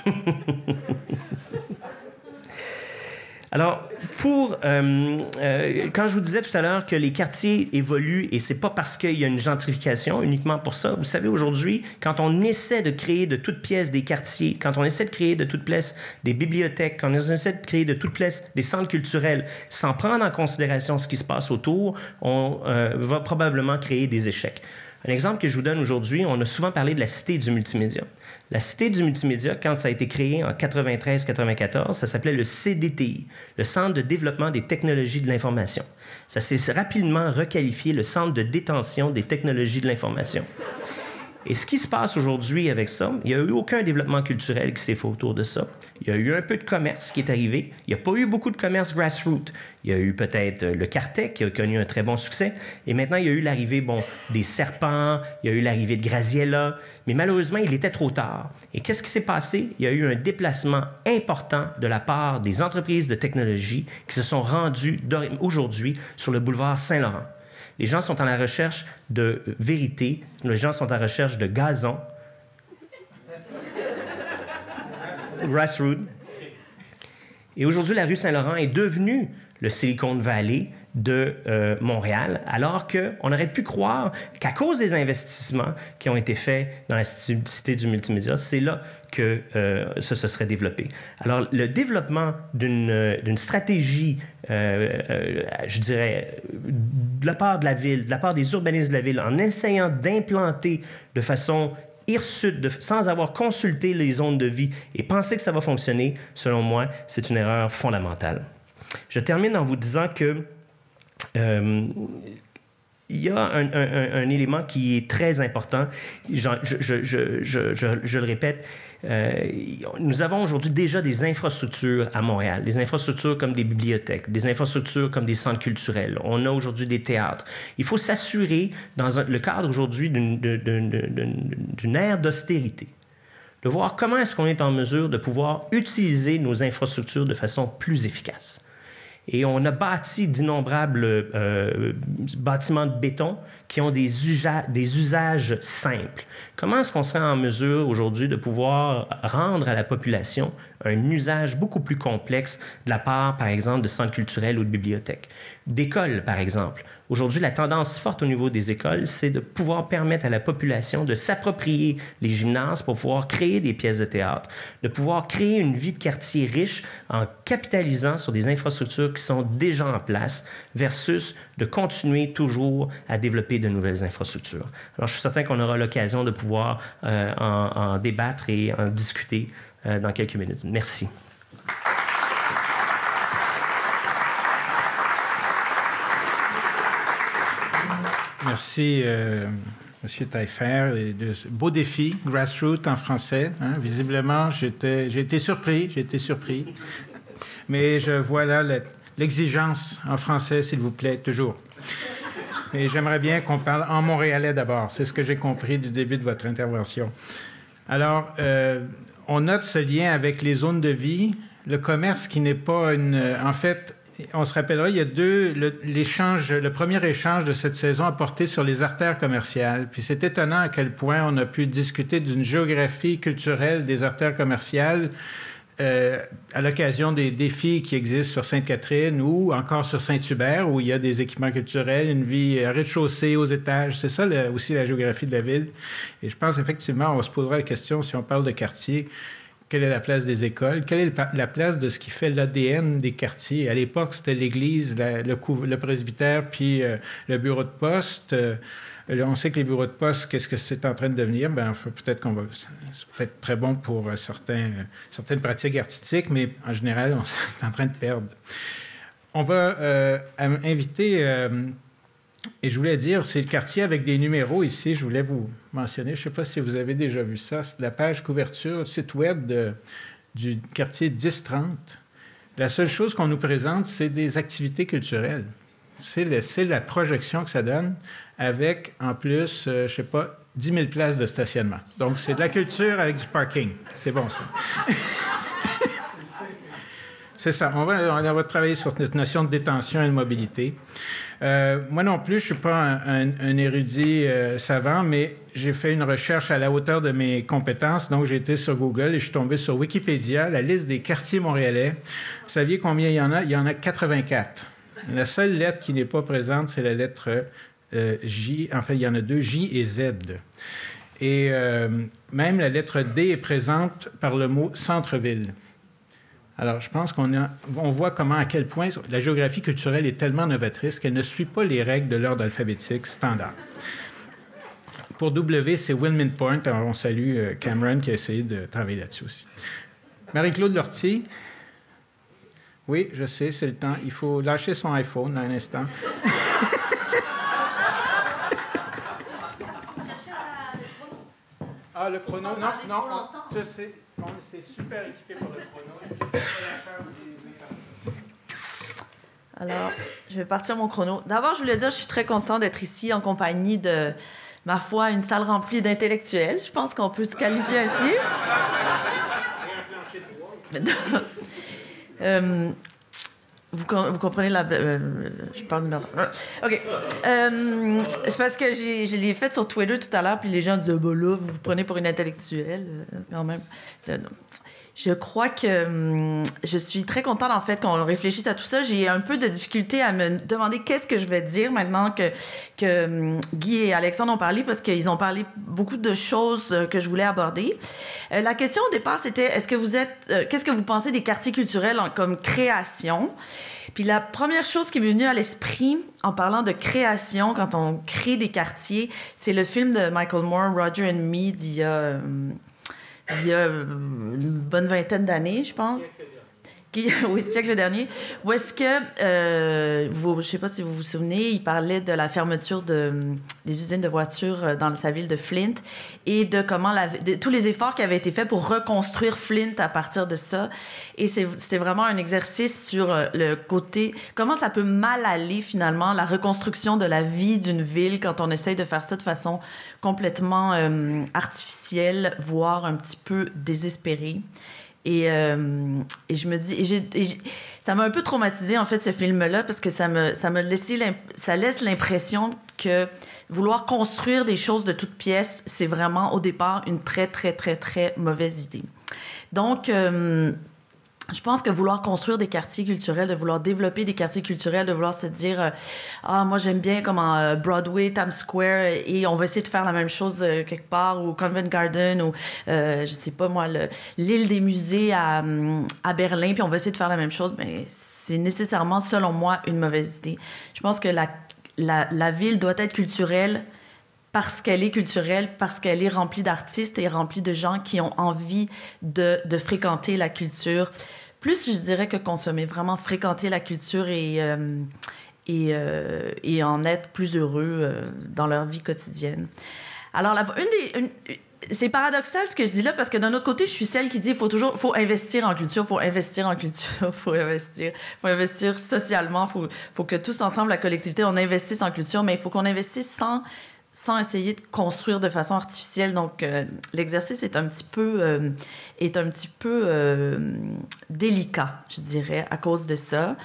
Speaker 4: [laughs] Alors, pour euh, euh, quand je vous disais tout à l'heure que les quartiers évoluent et c'est pas parce qu'il y a une gentrification uniquement pour ça. Vous savez aujourd'hui, quand on essaie de créer de toutes pièces des quartiers, quand on essaie de créer de toutes pièces des bibliothèques, quand on essaie de créer de toutes pièces des centres culturels, sans prendre en considération ce qui se passe autour, on euh, va probablement créer des échecs. Un exemple que je vous donne aujourd'hui, on a souvent parlé de la cité du multimédia. La Cité du multimédia, quand ça a été créé en 93-94, ça s'appelait le CDTI, le Centre de développement des technologies de l'information. Ça s'est rapidement requalifié le Centre de détention des technologies de l'information. Et ce qui se passe aujourd'hui avec ça, il n'y a eu aucun développement culturel qui s'est fait autour de ça. Il y a eu un peu de commerce qui est arrivé. Il n'y a pas eu beaucoup de commerce grassroots. Il y a eu peut-être euh, le Cartec qui a connu un très bon succès. Et maintenant, il y a eu l'arrivée bon, des serpents, il y a eu l'arrivée de Graziella. Mais malheureusement, il était trop tard. Et qu'est-ce qui s'est passé? Il y a eu un déplacement important de la part des entreprises de technologie qui se sont rendues aujourd'hui sur le boulevard Saint-Laurent. Les gens sont à la recherche de vérité, les gens sont à la recherche de gazon. Grassroots. Et aujourd'hui, la rue Saint-Laurent est devenue le Silicon Valley de euh, Montréal, alors qu'on aurait pu croire qu'à cause des investissements qui ont été faits dans la cité du multimédia, c'est là que euh, ça se serait développé. Alors, le développement d'une stratégie, euh, je dirais, de la part de la ville, de la part des urbanistes de la ville, en essayant d'implanter de façon hirsute, sans avoir consulté les zones de vie et penser que ça va fonctionner, selon moi, c'est une erreur fondamentale. Je termine en vous disant que il y a un, élément qui est très important. Je, le répète, euh, nous avons aujourd'hui déjà des infrastructures à Montréal, des infrastructures comme des bibliothèques, des infrastructures comme des centres culturels. On a aujourd'hui des théâtres. Il faut s'assurer, dans le cadre aujourd'hui d'une ère d'austérité, de voir comment est-ce qu'on est en mesure de pouvoir utiliser nos infrastructures de façon plus efficace. Et on a bâti d'innombrables euh, bâtiments de béton qui ont des, des usages simples. Comment est-ce qu'on serait en mesure aujourd'hui de pouvoir rendre à la population un usage beaucoup plus complexe de la part, par exemple, de centres culturels ou de bibliothèques? D'écoles, par exemple. Aujourd'hui, la tendance forte au niveau des écoles, c'est de pouvoir permettre à la population de s'approprier les gymnases pour pouvoir créer des pièces de théâtre, de pouvoir créer une vie de quartier riche en capitalisant sur des infrastructures qui sont déjà en place versus de continuer toujours à développer de nouvelles infrastructures. Alors, je suis certain qu'on aura l'occasion de pouvoir euh, en, débattre et en discuter euh, dans quelques minutes. Merci.
Speaker 2: Merci, euh, M. Taillefer. Beau défi, grassroots en français. Hein. Visiblement, j'ai été surpris, j'ai été surpris. Mais je vois là l'exigence en français, s'il vous plaît, toujours. Et j'aimerais bien qu'on parle en montréalais d'abord. C'est ce que j'ai compris du début de votre intervention. Alors, euh, on note ce lien avec les zones de vie, le commerce qui n'est pas une... En fait, on se rappellera, il y a deux, l'échange, le, premier échange de cette saison a porté sur les artères commerciales. Puis c'est étonnant à quel point on a pu discuter d'une géographie culturelle des artères commerciales euh, à l'occasion des défis qui existent sur Sainte-Catherine ou encore sur Saint-Hubert, où il y a des équipements culturels, une vie rez-de-chaussée aux étages. C'est ça aussi la géographie de la ville. Et je pense effectivement, on se posera la question, si on parle de quartier, quelle est la place des écoles? Quelle est la place de ce qui fait l'ADN des quartiers? À l'époque, c'était l'église, le, presbytère, puis euh, le bureau de poste. Euh, on sait que les bureaux de poste, qu'est-ce que c'est en train de devenir? Ben, peut-être qu'on va. C'est peut-être très bon pour euh, certains, certaines pratiques artistiques, mais en général, on [laughs] est en train de perdre. On va inviter et je voulais dire, c'est le quartier avec des numéros ici. Je voulais vous mentionner, je ne sais pas si vous avez déjà vu ça, c'est la page couverture, site web du quartier 1030. La seule chose qu'on nous présente, c'est des activités culturelles. C'est la projection que ça donne avec, en plus, euh, je sais pas, 10 000 places de stationnement. Donc, c'est de la culture avec du parking. C'est bon, ça. [laughs] c'est ça. On va, on va travailler sur cette notion de détention et de mobilité. Euh, moi non plus, je ne suis pas un, érudit euh, savant, mais j'ai fait une recherche à la hauteur de mes compétences. Donc, j'ai été sur Google et je suis tombé sur Wikipédia, la liste des quartiers montréalais. Vous saviez combien il y en a? Il y en a 84. La seule lettre qui n'est pas présente, c'est la lettre euh, J. Enfin, il y en a deux, J et Z. Et même la lettre D est présente par le mot centre-ville. Alors, je pense qu'on on voit comment, à quel point la géographie culturelle est tellement novatrice qu'elle ne suit pas les règles de l'ordre alphabétique standard. Pour W, c'est Wilming Point. Alors, on salue euh, Cameron qui a essayé de travailler là-dessus aussi. Marie-Claude Lortie. Oui, je sais, c'est le temps. Il faut lâcher son iPhone un instant. [laughs] Ah, le chrono, non, non, je sais. On super équipé pour le chrono.
Speaker 5: Alors, je vais partir mon chrono. D'abord, je voulais dire, je suis très content d'être ici en compagnie de, ma foi, une salle remplie d'intellectuels. Je pense qu'on peut se qualifier ainsi. [laughs] euh, vous, comprenez la. Euh, je parle de merde. OK. Euh, c'est parce que je l'ai fait sur Twitter tout à l'heure, puis les gens disaient, bah là, vous vous prenez pour une intellectuelle, euh, quand même. Je crois que hum, je suis très contente en fait qu'on réfléchisse à tout ça. J'ai un peu de difficulté à me demander qu'est-ce que je vais dire maintenant que que hum, Guy et Alexandre ont parlé parce qu'ils ont parlé beaucoup de choses euh, que je voulais aborder. Euh, la question au départ c'était est-ce que vous êtes euh, qu'est-ce que vous pensez des quartiers culturels comme création? Puis la première chose qui m'est venue à l'esprit en parlant de création quand on crée des quartiers, c'est le film de Michael Moore Roger and Me d'il y a hum, il y a euh, une bonne vingtaine d'années, je pense. Qui, oui, [laughs] siècle dernier. Où est-ce que, euh, je ne sais pas si vous vous souvenez, il parlait de la fermeture de, des usines de voitures euh, dans sa ville de Flint et de comment tous les efforts qui avaient été faits pour reconstruire Flint à partir de ça. Et c'est vraiment un exercice sur le côté, comment ça peut mal aller finalement, la reconstruction de la vie d'une ville quand on essaye de faire ça de façon complètement artificielle, voire un petit peu désespérée. Et, euh, et, je me dis, ça m'a un peu traumatisé en fait ce film-là parce que ça me, ça me laisse l'impression que vouloir construire des choses de toutes pièces, c'est vraiment au départ une très très très très mauvaise idée. Donc euh, je pense que vouloir construire des quartiers culturels, de vouloir développer des quartiers culturels, de vouloir se dire euh, ah moi j'aime bien comme en euh, Broadway, Times Square et on va essayer de faire la même chose euh, quelque part ou Convent Garden ou je sais pas moi l'île des musées à, Berlin puis on va essayer de faire la même chose mais c'est nécessairement selon moi une mauvaise idée. Je pense que la la, la ville doit être culturelle parce qu'elle est culturelle, parce qu'elle est remplie d'artistes et remplie de gens qui ont envie de, de, fréquenter la culture. Plus, je dirais que consommer, vraiment fréquenter la culture et, euh, et, euh, et, en être plus heureux euh, dans leur vie quotidienne. Alors, la, une des... c'est paradoxal ce que je dis là parce que d'un autre côté, je suis celle qui dit faut toujours faut investir en culture, faut investir en culture, [laughs] faut investir, faut investir socialement, faut faut que tous ensemble la collectivité on investisse en culture, mais il faut qu'on investisse sans sans essayer de construire de façon artificielle. Donc, euh, l'exercice est un petit peu, euh, est un petit peu euh, délicat, je dirais, à cause de ça.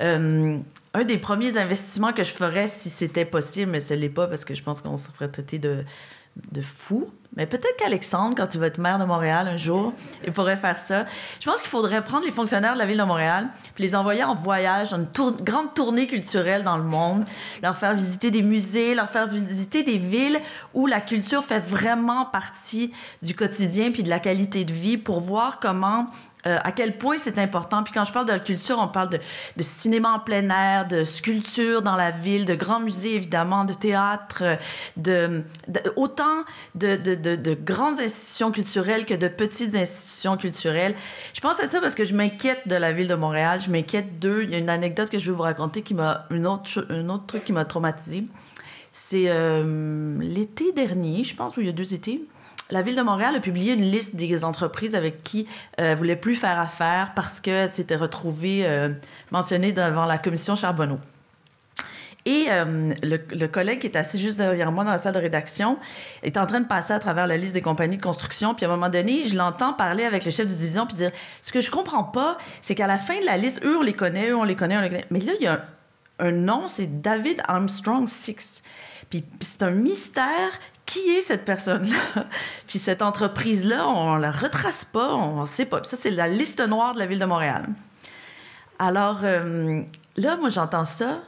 Speaker 5: un des premiers investissements que je ferais si c'était possible, mais ce n'est pas parce que je pense qu'on se ferait traiter de, de fou. Mais peut-être qu'Alexandre, quand il va être maire de Montréal un jour, il pourrait faire ça. Je pense qu'il faudrait prendre les fonctionnaires de la ville de Montréal puis les envoyer en voyage dans une grande tournée culturelle dans le monde, leur faire visiter des musées, leur faire visiter des villes où la culture fait vraiment partie du quotidien puis de la qualité de vie pour voir comment euh, à quel point c'est important. Puis quand je parle de la culture, on parle de, de, cinéma en plein air, de sculpture dans la ville, de grands musées évidemment, de théâtre, de, autant de, de, grandes institutions culturelles que de petites institutions culturelles. Je pense à ça parce que je m'inquiète de la ville de Montréal. Je m'inquiète d'eux. Il y a une anecdote que je vais vous raconter qui m'a une autre un autre truc qui m'a traumatisé. C'est euh, l'été dernier, je pense, ou il y a deux étés la Ville de Montréal a publié une liste des entreprises avec qui elle euh, voulait plus faire affaire parce que c'était retrouvé euh, devant la commission Charbonneau. Et euh, le, collègue qui est assis juste derrière moi dans la salle de rédaction est en train de passer à travers la liste des compagnies de construction. Puis à un moment donné, je l'entends parler avec le chef de division puis dire ce que je comprends pas, c'est qu'à la fin de la liste, eux on les connaît, eux on les connaît, on les connaît. Mais là il y a un, un nom, c'est David Armstrong Six. Puis c'est un mystère qui est cette personne-là? [laughs] Puis cette entreprise-là, on la retrace pas, on ne sait pas. ça, c'est la liste noire de la ville de Montréal. Alors, euh, là, moi, j'entends ça,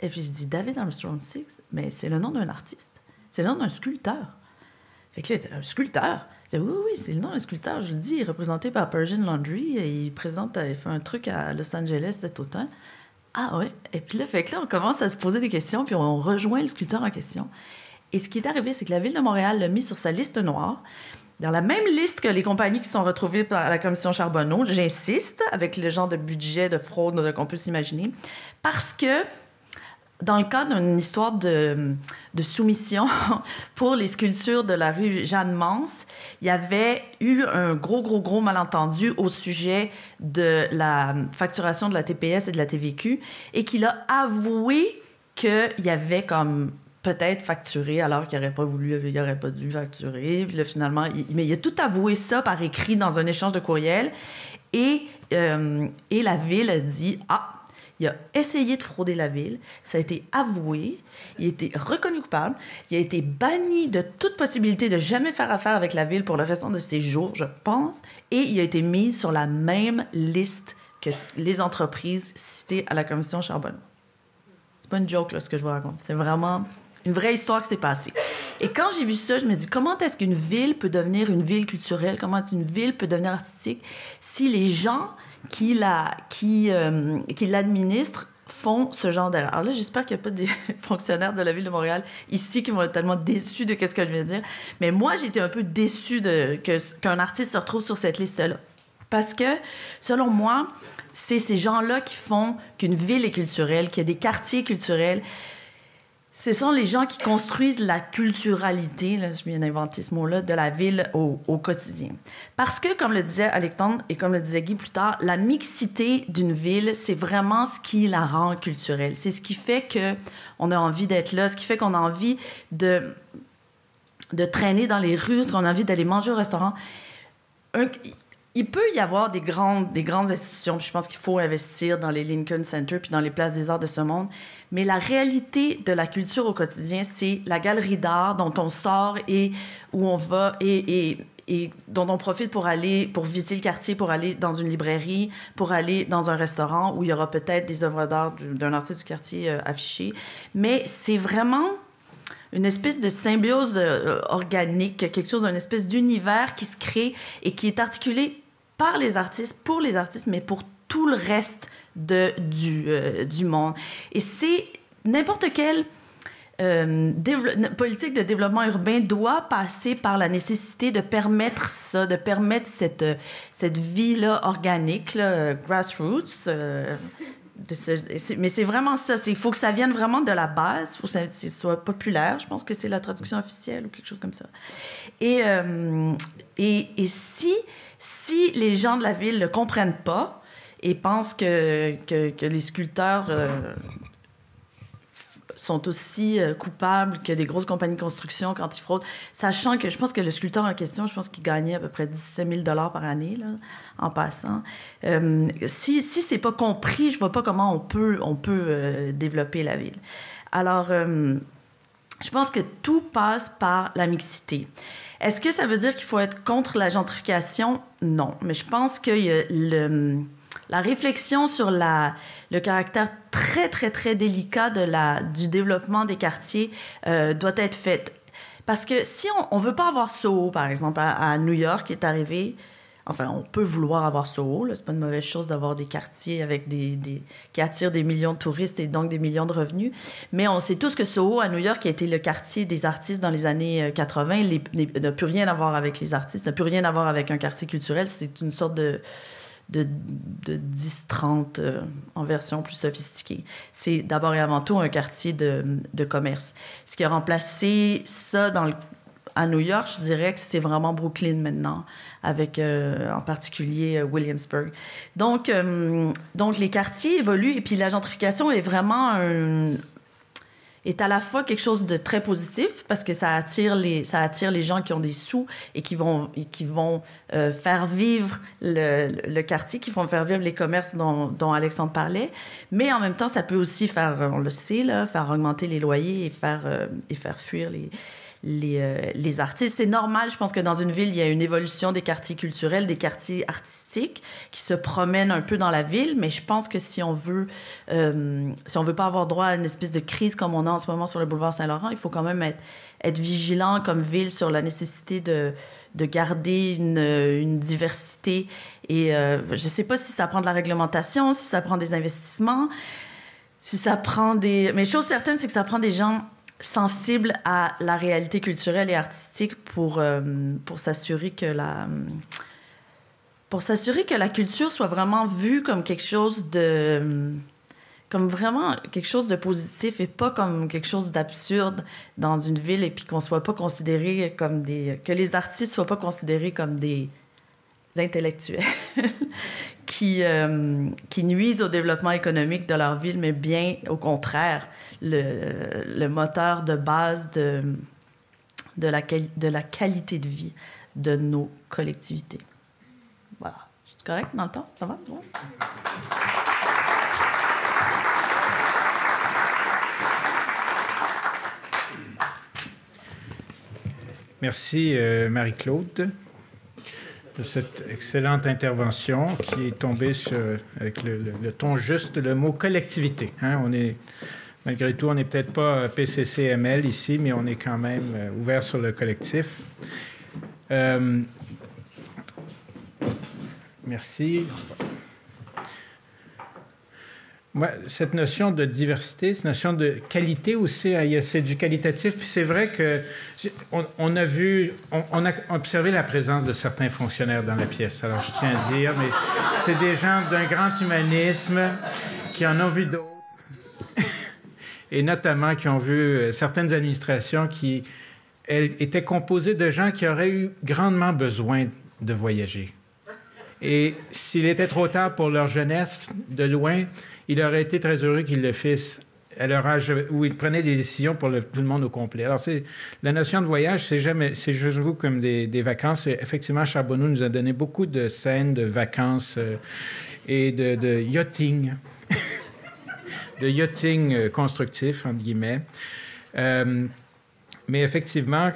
Speaker 5: et puis je dis David Armstrong Six, mais c'est le nom d'un artiste. C'est le nom d'un sculpteur. Fait que là, un sculpteur. Dis, oui, oui, c'est le nom d'un sculpteur. Je le dis, il est représenté par Persian Laundry. Il présente, il fait un truc à Los Angeles cet automne. Ah ouais? Et puis là, fait que là, on commence à se poser des questions, puis on rejoint le sculpteur en question. Et ce qui est arrivé, c'est que la Ville de Montréal l'a mis sur sa liste noire, dans la même liste que les compagnies qui sont retrouvées par la commission Charbonneau. J'insiste, avec le genre de budget de fraude qu'on peut s'imaginer, parce que dans le cadre d'une histoire de, soumission [laughs] pour les sculptures de la rue Jeanne Mance, il y avait eu un gros, gros, gros malentendu au sujet de la facturation de la TPS et de la TVQ et qu'il a avoué qu'il y avait comme peut-être facturé alors qu'il n'aurait pas voulu, il n'aurait pas dû facturer. Puis là, finalement, il, mais il a tout avoué ça par écrit dans un échange de courriel. Et, euh, la ville a dit Ah, il a essayé de frauder la ville, ça a été avoué, il a été reconnu coupable, il a été banni de toute possibilité de jamais faire affaire avec la ville pour le restant de ses jours, je pense, et il a été mis sur la même liste que les entreprises citées à la commission Charbonne. C'est pas une joke, là, ce que je vous raconte. C'est vraiment une vraie histoire qui s'est passée. Et quand j'ai vu ça, je me dis comment est-ce qu'une ville peut devenir une ville culturelle, comment une ville peut devenir artistique si les gens qui la, qui, euh, qui l'administrent font ce genre d'erreur? Alors là, j'espère qu'il n'y a pas des [laughs] fonctionnaires de la ville de Montréal ici qui vont être tellement déçus de ce que je viens de dire. Mais moi, j'étais un peu déçue que, qu'un artiste se retrouve sur cette liste-là. Parce que, selon moi, c'est ces gens-là qui font qu'une ville est culturelle, qu'il y a des quartiers culturels ce sont les gens qui construisent la culturalité, je viens d'inventer ce mot-là, de la ville au, quotidien. Parce que, comme le disait Alexandre et comme le disait Guy plus tard, la mixité d'une ville, c'est vraiment ce qui la rend culturelle. C'est ce qui fait que on a envie d'être là, ce qui fait qu'on a envie de, de traîner dans les rues, qu'on a envie d'aller manger au restaurant. il peut y avoir des grandes, des grandes institutions. Je pense qu'il faut investir dans les Lincoln Center puis dans les places des arts de ce monde. Mais la réalité de la culture au quotidien, c'est la galerie d'art dont on sort et où on va et, et, et, dont on profite pour aller, pour visiter le quartier, pour aller dans une librairie, pour aller dans un restaurant où il y aura peut-être des œuvres d'art d'un artiste du quartier euh, affichées. Mais c'est vraiment une espèce de symbiose euh, organique, quelque chose, d'une espèce d'univers qui se crée et qui est articulé par les artistes, pour les artistes, mais pour tout le reste du, euh, du monde. Et c'est n'importe quelle euh, politique de développement urbain doit passer par la nécessité de permettre ça, de permettre cette, cette vie-là organique, là, grassroots. Euh, mais c'est vraiment ça. Il faut que ça vienne vraiment de la base, il faut que ça, soit populaire. Je pense que c'est la traduction officielle ou quelque chose comme ça. Et, et, si, si les gens de la ville ne comprennent pas, et pense que, les sculpteurs euh, sont aussi euh, coupables que des grosses compagnies de construction quand ils fraudent, sachant que je pense que le sculpteur en question, je pense qu'il gagnait à peu près 17 000 par année, là, en passant. Euh, si si c'est pas compris, je vois pas comment on peut, on peut développer la ville. Alors, je pense que tout passe par la mixité. Est-ce que ça veut dire qu'il faut être contre la gentrification? Non. Mais je pense que le la réflexion sur le caractère très, très, très délicat du développement des quartiers euh, doit être faite. Parce que si on ne veut pas avoir Soho, par exemple, à, New York, qui est arrivé, enfin, on peut vouloir avoir Soho, c'est pas une mauvaise chose d'avoir des quartiers avec des, qui attirent des millions de touristes et donc des millions de revenus. Mais on sait tous que Soho, à New York, qui a été le quartier des artistes dans les années 80, euh, n'a plus rien à voir avec les artistes, n'a plus rien à voir avec un quartier culturel. C'est une sorte de de, de 10-30 euh, en version plus sophistiquée. C'est d'abord et avant tout un quartier de, commerce. Ce qui a remplacé ça dans à New York, je dirais que c'est vraiment Brooklyn maintenant, avec euh, en particulier euh, Williamsburg. Donc, donc les quartiers évoluent et puis la gentrification est vraiment un, est à la fois quelque chose de très positif parce que ça attire les, ça attire les gens qui ont des sous et qui vont, et qui vont euh, faire vivre le, quartier, qui vont faire vivre les commerces dont, dont, Alexandre parlait. Mais en même temps, ça peut aussi faire, on le sait, là, faire augmenter les loyers et faire, euh, et faire fuir les, les, euh, les artistes. C'est normal, je pense que dans une ville, il y a une évolution des quartiers culturels, des quartiers artistiques qui se promènent un peu dans la ville, mais je pense que si on veut, euh, si on veut pas avoir droit à une espèce de crise comme on a en ce moment sur le boulevard Saint-Laurent, il faut quand même être, vigilant comme ville sur la nécessité de, de garder une, une diversité. Et euh, je ne sais pas si ça prend de la réglementation, si ça prend des investissements, si ça prend des... Mais chose certaine, c'est que ça prend des gens sensible à la réalité culturelle et artistique pour, euh, pour s'assurer que la pour s'assurer que la culture soit vraiment vue comme quelque chose de comme vraiment quelque chose de positif et pas comme quelque chose d'absurde dans une ville et puis qu'on soit pas considéré comme des que les artistes soient pas considérés comme des intellectuels qui euh, nuisent au développement économique de leur ville mais bien au contraire le, moteur de base de la, qualité de vie de nos collectivités. Voilà. C'est correct dans le temps? Ça va, vois?
Speaker 2: Merci, euh, Marie-Claude, de cette excellente intervention qui est tombée sur, avec le, ton juste, le mot collectivité. Hein. Malgré tout, on n'est peut-être pas PCCML ici, mais on est quand même euh, ouvert sur le collectif. Euh, merci cette notion de diversité, cette notion de qualité aussi, hein, c'est du qualitatif. C'est vrai que on, a vu, on, a observé la présence de certains fonctionnaires dans la pièce. Alors je tiens à dire, mais c'est des gens d'un grand humanisme qui en ont vu d'autres, [laughs] et notamment qui ont vu euh, certaines administrations qui étaient composées de gens qui auraient eu grandement besoin de voyager. Et s'il était trop tard pour leur jeunesse, de loin, il aurait été très heureux qu'ils le fissent à leur âge où ils prenaient des décisions pour tout le monde au complet. Alors, c'est, la notion de voyage, c'est jamais, c'est juste vous comme des, vacances. effectivement, Charbonneau nous a donné beaucoup de scènes de vacances euh, et de, yachting, [laughs] de yachting euh, constructif, entre guillemets. Euh, mais effectivement,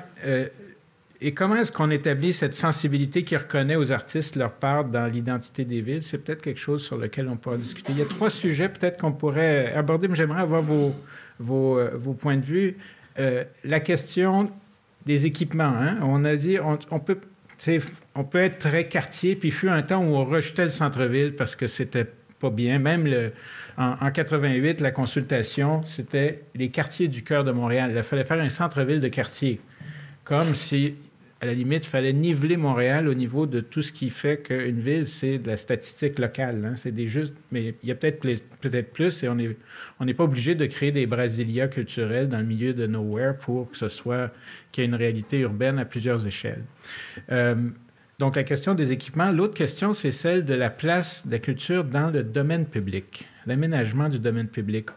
Speaker 2: et comment est-ce qu'on établit cette sensibilité qui reconnaît aux artistes leur part dans l'identité des villes? C'est peut-être quelque chose sur lequel on pourra discuter. Il y a trois sujets peut-être qu'on pourrait aborder, mais j'aimerais avoir vos, euh, points de vue. Euh, la question des équipements. Hein? On a dit, on, peut, on peut être très quartier, puis il fut un temps où on rejetait le centre-ville parce que c'était pas bien. Même en, en, 88, la consultation, c'était les quartiers du cœur de Montréal. Il fallait faire un centre-ville de quartier, comme si à la limite, il fallait niveler Montréal au niveau de tout ce qui fait qu'une ville, c'est de la statistique locale. Hein. C'est des juste, mais il y a peut-être peut-être plus et on n'est on n'est pas obligé de créer des brasilia culturels dans le milieu de nowhere pour que ce soit qu'il y ait une réalité urbaine à plusieurs échelles. Euh, donc la question des équipements. L'autre question, c'est celle de la place de la culture dans le domaine public, l'aménagement du domaine public.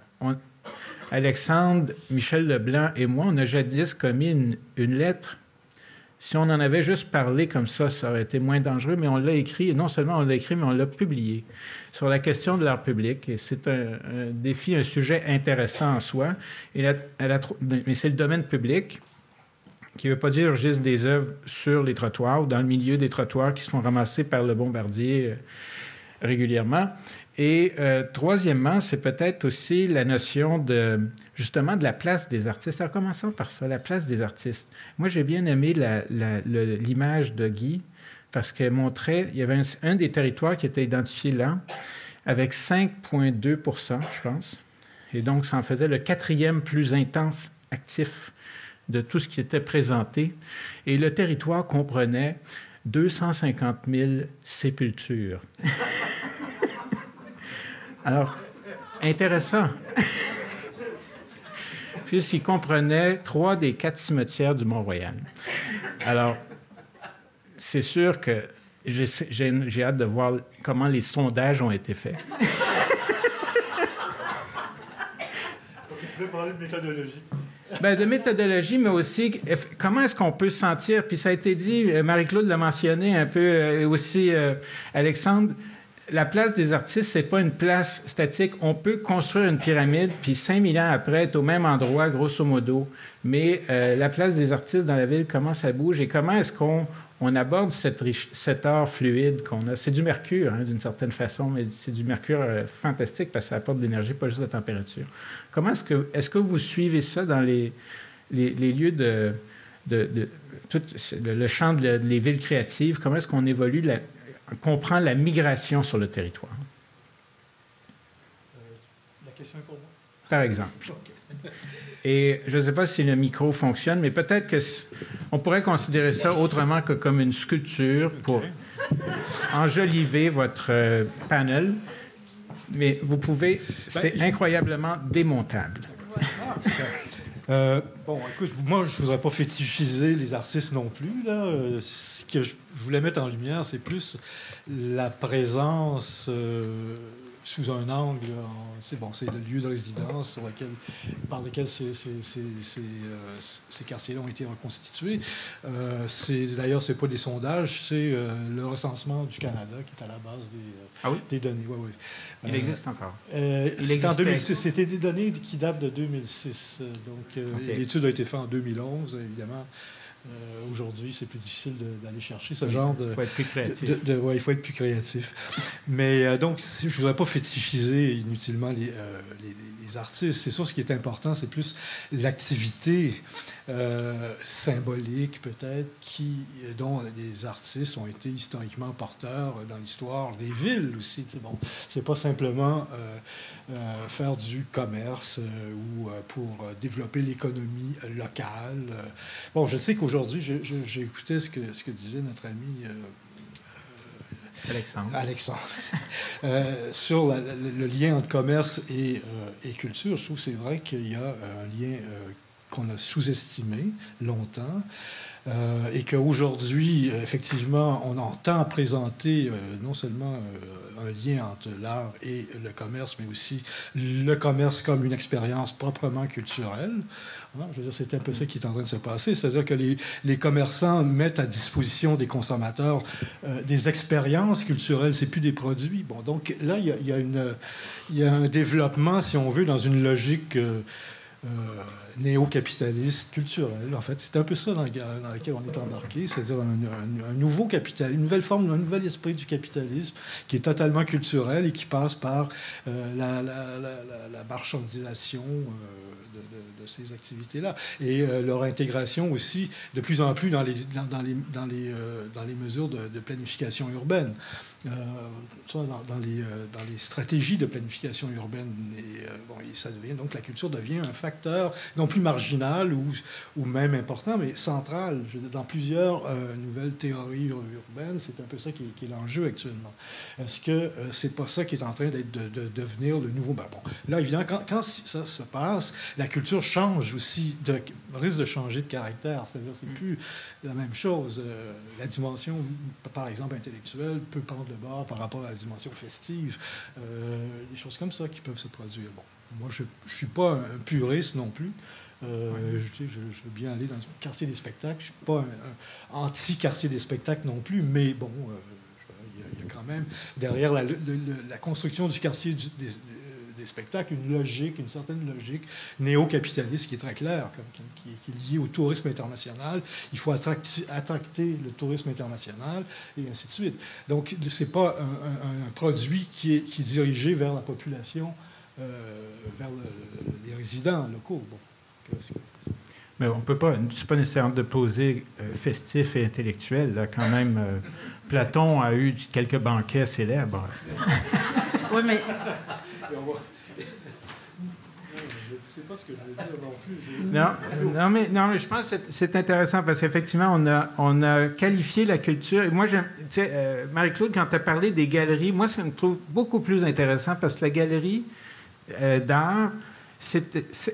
Speaker 2: Alexandre, Michel Leblanc et moi, on a jadis commis une lettre si on en avait juste parlé comme ça, ça aurait été moins dangereux, mais on l'a écrit, et non seulement on l'a écrit, mais on l'a publié sur la question de l'art public. Et c'est un, défi, un sujet intéressant en soi. Et mais c'est le domaine public qui ne veut pas dire juste des œuvres sur les trottoirs ou dans le milieu des trottoirs qui se font ramasser par le bombardier euh, régulièrement. Et euh, troisièmement, c'est peut-être aussi la notion de justement de la place des artistes. Alors commençons par ça, la place des artistes. Moi, j'ai bien aimé l'image de Guy parce qu'elle montrait, il y avait un, des territoires qui était identifié là avec 5,2 je pense. Et donc, ça en faisait le quatrième plus intense actif de tout ce qui était présenté. Et le territoire comprenait 250 000 sépultures. [laughs] Alors, intéressant. Puisqu'il comprenait trois des quatre cimetières du Mont-Royal. Alors, c'est sûr que j'ai hâte de voir comment les sondages ont été faits.
Speaker 3: Tu veux parler de méthodologie?
Speaker 2: Bien, de méthodologie, mais aussi comment est-ce qu'on peut sentir, puis ça a été dit, euh, Marie-Claude l'a mentionné un peu, euh, et aussi euh, Alexandre, la place des artistes, c'est pas une place statique. On peut construire une pyramide, puis 5000 ans après, être au même endroit, grosso modo. Mais euh, la place des artistes dans la ville, comment ça bouge et comment est-ce qu'on on aborde cette cet art fluide qu'on a? C'est du mercure, hein, d'une certaine façon, mais c'est du mercure euh, fantastique parce que ça apporte de l'énergie, pas juste de la température. Comment est-ce que, est-ce que vous suivez ça dans les, les, lieux de, de, tout le, champ des villes créatives? Comment est-ce qu'on évolue la, comprend la migration sur le territoire.
Speaker 3: Euh, la question est pour moi.
Speaker 2: Par exemple. [laughs] Et je ne sais pas si le micro fonctionne, mais peut-être qu'on pourrait considérer ça autrement que comme une sculpture pour enjoliver votre euh, panel. mais vous pouvez, c'est incroyablement démontable.
Speaker 3: Euh, bon, écoute, moi, je ne voudrais pas fétichiser les artistes non plus. Là. Euh, ce que je voulais mettre en lumière, c'est plus la présence euh, sous un angle. C'est bon, c'est le lieu de résidence sur lequel, par lequel ces, ces, ces, euh, ces quartiers-là ont été reconstitués. Euh, d'ailleurs, ce n'est pas des sondages, c'est euh, le recensement du Canada qui est à la base des,
Speaker 2: ah oui?
Speaker 3: des données. Ouais, ouais.
Speaker 2: Il existe encore.
Speaker 3: Il en 2006. C'était des données qui datent de 2006. Donc, okay. l'étude a été faite en 2011, évidemment. Euh, Aujourd'hui, c'est plus difficile d'aller chercher ce genre de.
Speaker 2: Il faut être plus créatif.
Speaker 3: De, de, ouais, il faut être plus créatif. Mais euh, donc, je ne voudrais pas fétichiser inutilement les, euh, les, artistes. C'est sûr, ce qui est important, c'est plus l'activité euh, symbolique, peut-être, qui, dont les artistes ont été historiquement porteurs dans l'histoire des villes aussi. C'est bon, c'est pas simplement euh, euh, faire du commerce ou pour développer l'économie locale. Bon, je sais qu'aujourd'hui, j'ai écouté ce que, ce que disait notre ami.
Speaker 2: Alexandre.
Speaker 3: Alexandre. [laughs] euh, sur le, lien entre commerce et, euh, culture, je trouve c'est vrai qu'il y a un lien euh, qu'on a sous-estimé longtemps. Euh, et qu'aujourd'hui, effectivement, on entend présenter euh, non seulement euh, un lien entre l'art et le commerce, mais aussi le commerce comme une expérience proprement culturelle. C'est un peu ça qui est en train de se passer. C'est-à-dire que les, commerçants mettent à disposition des consommateurs euh, des expériences culturelles, c'est plus des produits. Bon, donc là, il y a un développement, si on veut, dans une logique euh, euh, néo-capitaliste culturel. En fait, c'est un peu ça dans, dans lequel on est embarqué, c'est-à-dire un, nouveau capital, une nouvelle forme, un nouvel esprit du capitalisme qui est totalement culturel et qui passe par euh, la, marchandisation euh, de, ces activités-là et euh, leur intégration aussi de plus en plus dans les, dans, les, dans les, dans les mesures de planification urbaine, euh, dans, dans, les, dans les stratégies de planification urbaine. Et, bon, et ça devient donc la culture devient un facteur non plus marginal ou, ou même important, mais central. Je dans plusieurs euh, nouvelles théories urbaines, c'est un peu ça qui, qui est l'enjeu actuellement. Est-ce que euh, c'est pas ça qui est en train d'être de, de, devenir le nouveau? Ben bon, Là, évidemment, quand, quand, ça se passe, la culture change aussi, de, risque de changer de caractère. C'est-à-dire, c'est plus la même chose. Euh, la dimension, par exemple, intellectuelle, peut prendre le bord par rapport à la dimension festive. Euh, des choses comme ça qui peuvent se produire. Bon. Moi, je ne suis pas un puriste non plus. Euh, oui. je, je, je, veux bien aller dans le quartier des spectacles. Je ne suis pas un, un anti-quartier des spectacles non plus, mais bon, euh, il y, y, a quand même derrière la, le, le, la construction du quartier du, des, des, spectacles une logique, une certaine logique néo-capitaliste qui est très claire, comme, qui, qui, est liée au tourisme international. Il faut attracter, attracter le tourisme international et ainsi de suite. Donc, ce n'est pas un, un, un, produit qui est, qui est dirigé vers la population euh, vers le, le, les résidents locaux. Bon.
Speaker 2: Mais on peut pas, c'est pas nécessairement de poser euh, festif et intellectuel. Là, quand même, euh, Platon a eu quelques banquets célèbres.
Speaker 5: oui, mais.
Speaker 3: Pas ce que je veux dire non plus.
Speaker 2: Non, non, mais, non, mais je pense que c'est intéressant parce qu'effectivement, on a, on a qualifié la culture. Et moi, tu sais, euh, Marie-Claude, quand tu as parlé des galeries, moi, ça me trouve beaucoup plus intéressant parce que la galerie, euh, d'art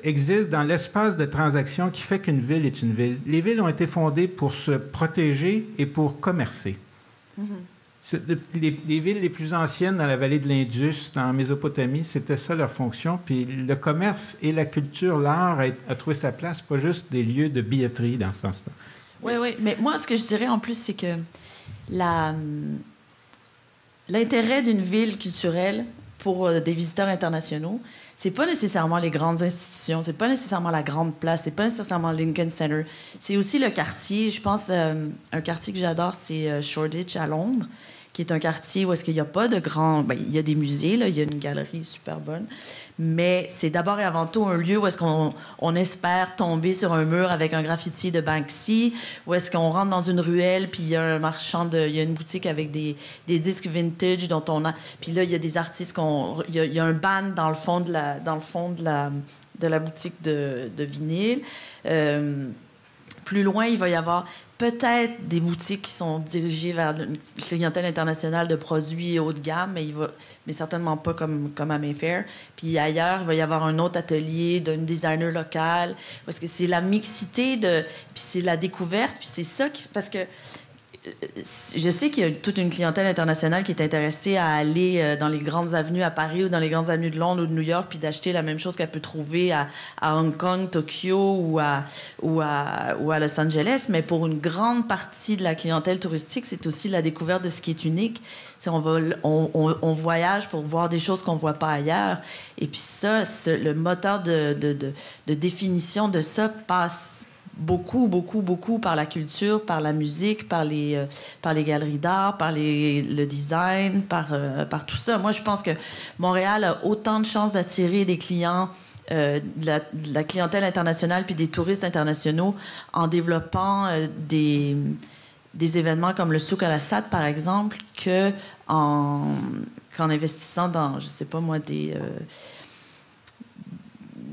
Speaker 2: existe dans l'espace de transaction qui fait qu'une ville est une ville. Les villes ont été fondées pour se protéger et pour commercer. Mm -hmm. Les, les, villes les plus anciennes dans la vallée de l'Indus, en Mésopotamie, c'était ça leur fonction. Puis le commerce et la culture, l'art a, a, trouvé sa place, pas juste des lieux de billetterie dans ce sens-là.
Speaker 5: Oui, oui. Mais moi, ce que je dirais en plus, c'est que l'intérêt d'une ville culturelle pour euh, des visiteurs internationaux, c'est pas nécessairement les grandes institutions, c'est pas nécessairement la grande place, c'est pas nécessairement Lincoln Center. C'est aussi le quartier. Je pense euh, un quartier que j'adore, c'est euh, Shoreditch à Londres, qui est un quartier où est-ce qu'il n'y a pas de grands... Ben, il y a des musées, là, il y a une galerie super bonne, mais c'est d'abord et avant tout un lieu où est-ce qu'on on espère tomber sur un mur avec un graffiti de Banksy, où est-ce qu'on rentre dans une ruelle, puis il y a un marchand, de, il y a une boutique avec des, des disques vintage dont on a... Puis là, il y a des artistes qu'on... Il y a, il y a un band dans le fond de la, dans le fond de la, de la boutique de, de vinyle. Euh, plus loin, il va y avoir peut-être des boutiques qui sont dirigées vers une clientèle internationale de produits haut de gamme, mais, certainement pas comme, comme à Mayfair. Puis ailleurs, il va y avoir un autre atelier d'un designer local, parce que c'est la mixité, de, puis c'est la découverte, puis c'est ça qui... Parce que je sais qu'il y a toute une clientèle internationale qui est intéressée à aller euh, dans les grandes avenues à Paris ou dans les grandes avenues de Londres ou de New York puis d'acheter la même chose qu'elle peut trouver à, Hong Kong, Tokyo ou à, Los Angeles. Mais pour une grande partie de la clientèle touristique, c'est aussi la découverte de ce qui est unique. On, va, on, voyage pour voir des choses qu'on ne voit pas ailleurs. Et puis ça, le moteur de définition de ça passe beaucoup, beaucoup, beaucoup par la culture, par la musique, par les, euh, par les galeries d'art, par les, le design, par, euh, par tout ça. Moi, je pense que Montréal a autant de chances d'attirer des clients, euh, de, la, clientèle internationale puis des touristes internationaux en développant des, des événements comme le Souk à la SAD, par exemple, que en, qu'en investissant dans, je sais pas moi, des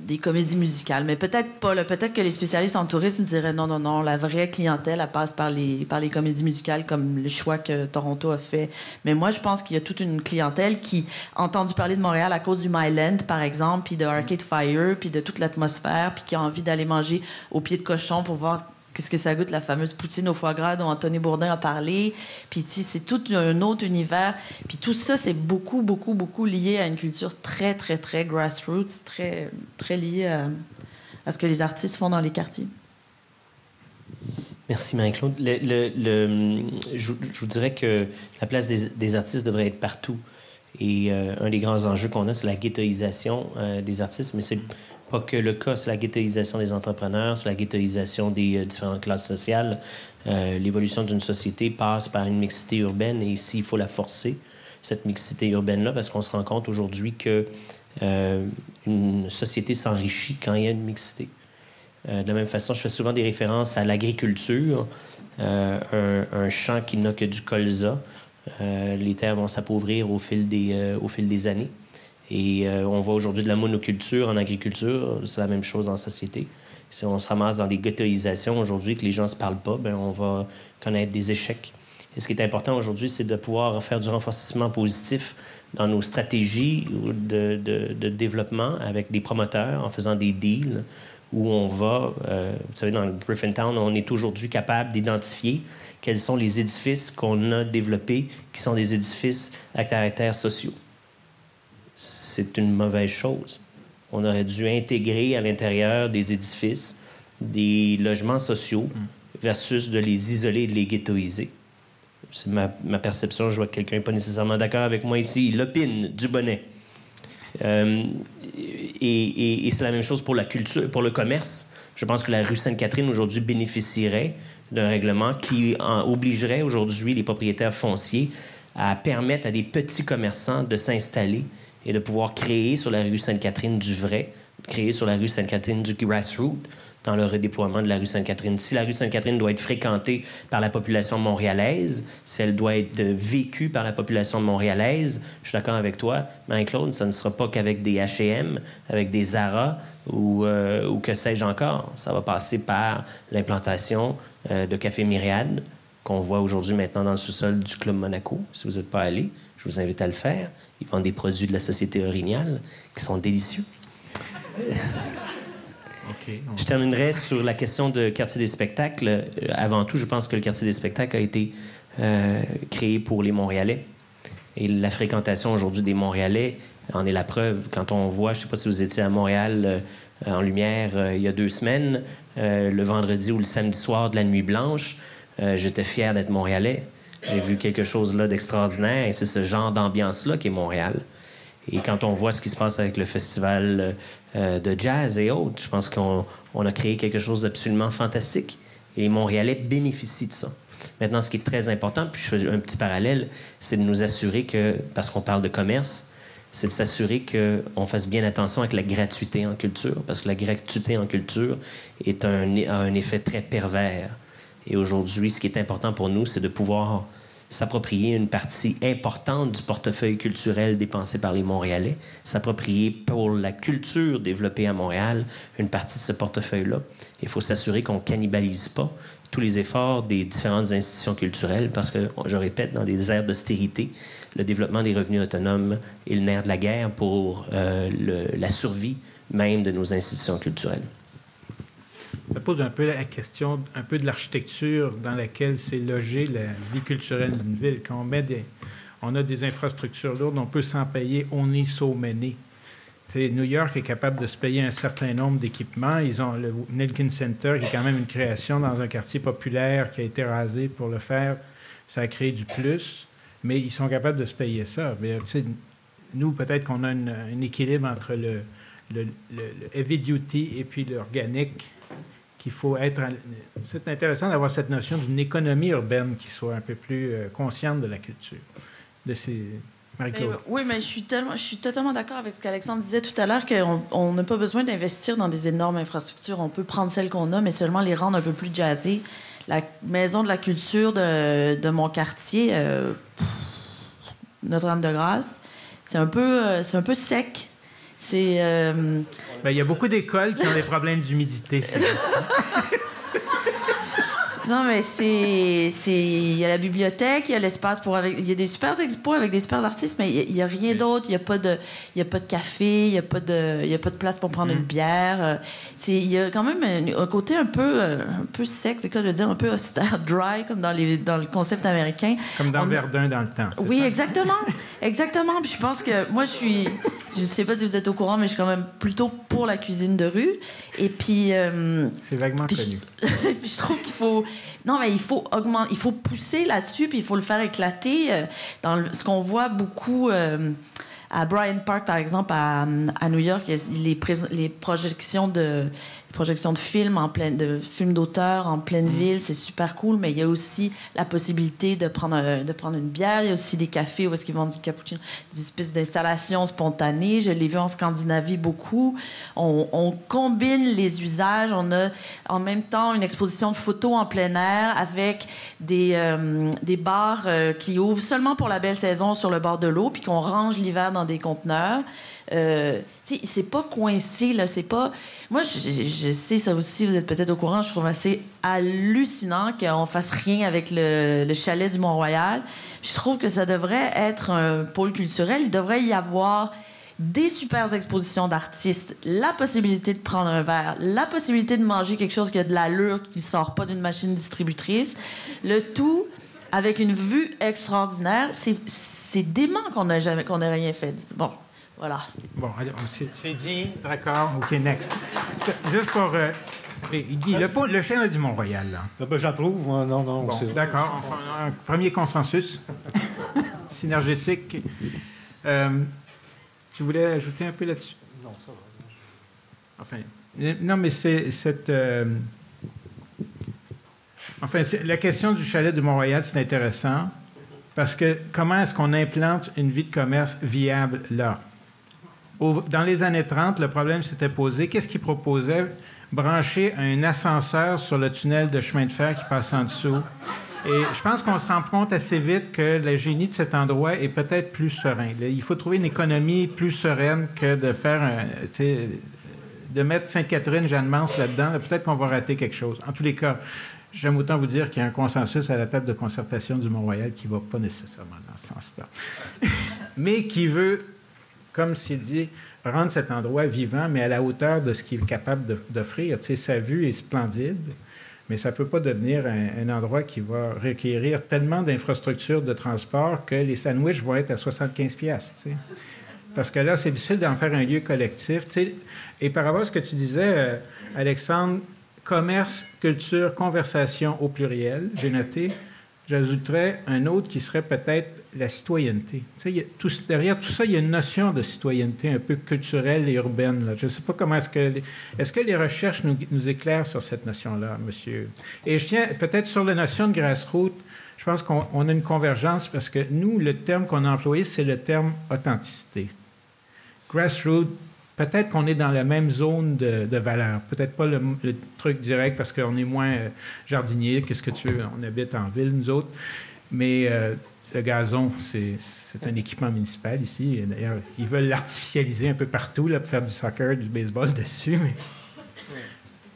Speaker 5: des comédies musicales. Mais peut-être pas. Peut-être que les spécialistes en tourisme diraient non, non, non, la vraie clientèle, elle passe par les, comédies musicales comme le choix que Toronto a fait. Mais moi, je pense qu'il y a toute une clientèle qui a entendu parler de Montréal à cause du Myland, par exemple, puis de Arcade Fire, puis de toute l'atmosphère, puis qui a envie d'aller manger au pied de cochon pour voir qu'est-ce que ça goûte, la fameuse poutine au foie gras dont Anthony Bourdin a parlé. Puis c'est tout un autre univers. Puis tout ça, c'est beaucoup, beaucoup, beaucoup lié à une culture très, très, très grassroots, très, très lié à, ce que les artistes font dans les quartiers.
Speaker 4: Merci Marie-Claude. Je, vous dirais que la place des, artistes devrait être partout. Et euh, un des grands enjeux qu'on a, c'est la ghettoisation euh, des artistes, mais c'est pas que le cas, c'est la ghettoisation des entrepreneurs, c'est la ghettoisation des euh, différentes classes sociales. Euh, l'évolution d'une société passe par une mixité urbaine et ici, il faut la forcer, cette mixité urbaine-là, parce qu'on se rend compte aujourd'hui que euh, une société s'enrichit quand il y a une mixité. de la même façon, je fais souvent des références à l'agriculture, un, champ qui n'a que du colza. les terres vont s'appauvrir au fil des années. Et euh, on voit aujourd'hui de la monoculture en agriculture, c'est la même chose en société. Si on se ramasse dans des ghettoisations aujourd'hui, que les gens ne se parlent pas, ben on va connaître des échecs. Et ce qui est important aujourd'hui, c'est de pouvoir faire du renforcement positif dans nos stratégies de, de, développement avec des promoteurs en faisant des deals où on va, euh, vous savez, dans Griffintown, on est aujourd'hui capable d'identifier quels sont les édifices qu'on a développés qui sont des édifices à caractère sociaux c'est une mauvaise chose. On aurait dû intégrer à l'intérieur des édifices des logements sociaux versus de les isoler et de les ghettoiser. C'est ma, perception. Je vois que quelqu'un n'est pas nécessairement d'accord avec moi ici. Il opine du bonnet. Euh, et, c'est la même chose pour la culture, pour le commerce. Je pense que la rue Sainte-Catherine aujourd'hui bénéficierait d'un règlement qui obligerait aujourd'hui les propriétaires fonciers à permettre à des petits commerçants de s'installer et de pouvoir créer sur la rue Sainte-Catherine du vrai, créer sur la rue Sainte-Catherine du grassroots dans le redéploiement de la rue Sainte-Catherine. Si la rue Sainte-Catherine doit être fréquentée par la population montréalaise, si elle doit être vécue par la population montréalaise, je suis d'accord avec toi, Marie-Claude, ça ne sera pas qu'avec des H&M, avec des Zara ou, euh, ou que sais-je encore. Ça va passer par l'implantation euh, de Café Myriade, qu'on voit aujourd'hui maintenant dans le sous-sol du Club Monaco, si vous n'êtes pas allé. Je vous invite à le faire. Ils vendent des produits de la Société Orignale qui sont délicieux. [laughs] Je terminerai sur la question de quartier des spectacles. Euh, avant tout, je pense que le quartier des spectacles a été euh, créé pour les Montréalais. Et la fréquentation aujourd'hui des Montréalais en est la preuve. Quand on voit, je ne sais pas si vous étiez à Montréal euh, en lumière il y a deux semaines, le vendredi ou le samedi soir de la Nuit Blanche, j'étais fier d'être Montréalais. J'ai vu quelque chose là d'extraordinaire et c'est ce genre d'ambiance-là qui est Montréal. Et quand on voit ce qui se passe avec le festival euh, de jazz et autres, je pense qu'on a créé quelque chose d'absolument fantastique. Et les Montréalais bénéficient de ça. Maintenant, ce qui est très important, puis je fais un petit parallèle, c'est de nous assurer que, parce qu'on parle de commerce, c'est de s'assurer qu'on fasse bien attention avec la gratuité en culture, parce que la gratuité en culture a un effet très pervers. Et aujourd'hui, ce qui est important pour nous, c'est de pouvoir s'approprier une partie importante du portefeuille culturel dépensé par les Montréalais, s'approprier pour la culture développée à Montréal une partie de ce portefeuille-là. Il faut s'assurer qu'on cannibalise pas tous les efforts des différentes institutions culturelles parce que, je répète, dans des aires d'austérité, le développement des revenus autonomes est le nerf de la guerre pour euh, la survie même de nos institutions culturelles.
Speaker 2: Ça pose un peu la question un peu de l'architecture dans laquelle s'est logée la vie culturelle d'une ville. Quand on, met des, on a des infrastructures lourdes, on peut s'en payer, on est many. New York est capable de se payer un certain nombre d'équipements. Ils ont le Nelkin Center, qui est quand même une création dans un quartier populaire qui a été rasé pour le faire. Ça a créé du plus, mais ils sont capables de se payer ça. Mais, nous, peut-être qu'on a un équilibre entre le, le, heavy duty et puis l'organique qu'il faut être. C'est intéressant d'avoir cette notion d'une économie urbaine qui soit un peu plus euh, consciente de la culture, de
Speaker 5: oui, mais je suis, totalement d'accord avec ce qu'Alexandre disait tout à l'heure, qu'on n'a pas besoin d'investir dans des énormes infrastructures. On peut prendre celles qu'on a, mais seulement les rendre un peu plus jazzées. La maison de la culture de, mon quartier, euh, Notre-Dame-de-Grâce, c'est un, peu, euh, c'est un peu sec. C'est. Euh,
Speaker 2: ben, il y a beaucoup d'écoles qui ont des problèmes d'humidité. [laughs]
Speaker 5: Non, mais c'est. Il y a la bibliothèque, il y a l'espace pour. Il y a des super expos avec des super artistes, mais il n'y a, rien d'autre. Il n'y a, pas de, y a pas de café, il n'y a, pas de, y a pas de place pour prendre une mm. bière. Euh, il y a quand même un, côté un peu, euh, un peu sec, c'est quoi veux dire, un peu austère, [laughs] dry, comme dans, les, dans le concept américain.
Speaker 2: Comme dans Verdun dans le temps.
Speaker 5: Oui, exactement. exactement. Puis je pense que moi, je suis. Je ne sais pas si vous êtes au courant, mais je suis quand même plutôt pour la cuisine de rue. Et puis. Euh,
Speaker 2: c'est vaguement connu. [laughs]
Speaker 5: puis je trouve qu'il faut non, mais il faut augmenter, il faut pousser là-dessus, puis il faut le faire éclater. Euh, dans ce qu'on voit beaucoup euh, à Bryant Park, par exemple, à, New York, les, les projections de projection de films en pleine, de films d'auteur en pleine mm. ville, c'est super cool. Mais il y a aussi la possibilité de prendre de prendre une bière. Il y a aussi des cafés où est-ce qu'ils vendent du cappuccino, des espèces d'installations spontanées. Je l'ai vu en Scandinavie beaucoup. On, combine les usages. On a en même temps une exposition de photos en plein air avec des euh, des bars euh, qui ouvrent seulement pour la belle saison sur le bord de l'eau, puis qu'on range l'hiver dans des conteneurs. Euh, c'est pas coincé, là. C'est pas. Moi, je, sais, ça aussi, vous êtes peut-être au courant, je trouve assez hallucinant qu'on fasse rien avec le, chalet du Mont-Royal. Je trouve que ça devrait être un pôle culturel. Il devrait y avoir des super expositions d'artistes, la possibilité de prendre un verre, la possibilité de manger quelque chose qui a de l'allure, qui sort pas d'une machine distributrice. Le tout avec une vue extraordinaire. C'est dément qu'on n'ait ait rien fait. Bon, voilà.
Speaker 2: Bon, c'est dit. D'accord. OK, next. Juste pour. Euh, le, le chien du Mont-Royal, là.
Speaker 3: Ah, ben, J'approuve. Non, non.
Speaker 2: Bon, D'accord. Enfin, un premier consensus [laughs] synergétique. Euh, tu voulais ajouter un peu là-dessus?
Speaker 3: Non, ça va.
Speaker 2: Enfin, non, mais c'est cette. Euh, enfin, la question du chalet du Mont-Royal, c'est intéressant parce que comment est-ce qu'on implante une vie de commerce viable là? Dans les années 30, le problème s'était posé. Qu'est-ce qu'ils proposaient? Brancher un ascenseur sur le tunnel de chemin de fer qui passe en dessous. Et je pense qu'on se rend compte assez vite que le génie de cet endroit est peut-être plus serein. Il faut trouver une économie plus sereine que de faire un, de mettre Sainte-Catherine, Jeanne-Mance là-dedans. peut-être qu'on va rater quelque chose. En tous les cas, j'aime autant vous dire qu'il y a un consensus à la table de concertation du Mont-Royal qui ne va pas nécessairement dans ce sens-là, [laughs] mais qui veut comme s'il dit, rendre cet endroit vivant, mais à la hauteur de ce qu'il est capable d'offrir. Tu sais, sa vue est splendide, mais ça ne peut pas devenir un, endroit qui va requérir tellement d'infrastructures de transport que les sandwichs vont être à 75 pièces. Parce que là, c'est difficile d'en faire un lieu collectif. Et par rapport à ce que tu disais, euh, Alexandre, commerce, culture, conversation au pluriel, j'ai noté, j'ajouterais un autre qui serait peut-être la citoyenneté. derrière tout ça, il y a une notion de citoyenneté un peu culturelle et urbaine. Je ne sais pas comment est-ce que... Est-ce que les recherches nous, éclairent sur cette notion-là, monsieur? Et je tiens peut-être sur la notion de grassroots, je pense qu'on a une convergence parce que nous, le terme qu'on a employé, c'est le terme authenticité. Grassroots, peut-être qu'on est dans la même zone de, valeur. Peut-être pas le, truc direct parce qu'on est moins euh, jardinier, qu'est-ce que tu veux, on habite en ville, nous autres. Mais euh, le gazon, c'est un équipement municipal ici. D'ailleurs, ils veulent l'artificialiser un peu partout là, pour faire du soccer, du baseball dessus.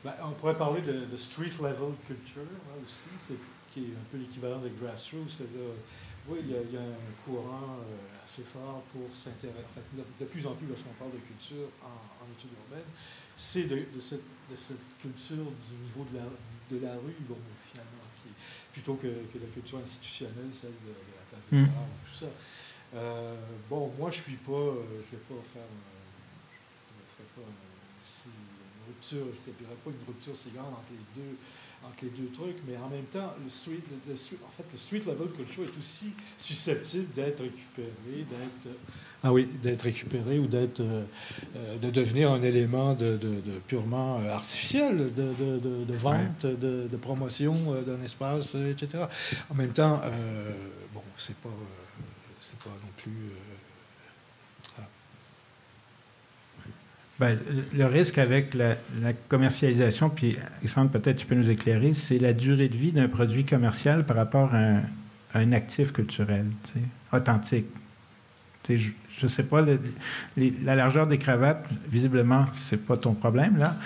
Speaker 3: Ben, on pourrait parler de, street level culture aussi, c'est, qui est un peu l'équivalent de grassroots, oui, il y, a, un courant euh, assez fort pour s'intéresser, de, plus en plus lorsqu'on parle de culture en, en études urbaines, c'est de, cette, culture du niveau de la, rue, finalement, plutôt que, que, la culture institutionnelle, celle de mmh. tout ça. Euh, bon, moi, je suis pas, euh, je vais pas faire, je ne ferai pas une rupture, je ne dirais pas une rupture si grande entre les deux, entre les deux trucs, mais en même temps, le street, le, en fait, le street level culture est aussi susceptible d'être récupéré, d'être ah oui, d'être récupéré ou d'être, euh, de devenir un élément de, purement artificiel, de, vente, de, promotion d'un espace, etc. En même temps, c'est pas c'est pas non plus. Euh,
Speaker 2: ben, le risque avec la, commercialisation, puis Alexandre, peut-être tu peux nous éclairer, c'est la durée de vie d'un produit commercial par rapport à un, actif culturel, authentique. je ne sais pas, la largeur des cravates, visiblement, c'est pas ton problème, là.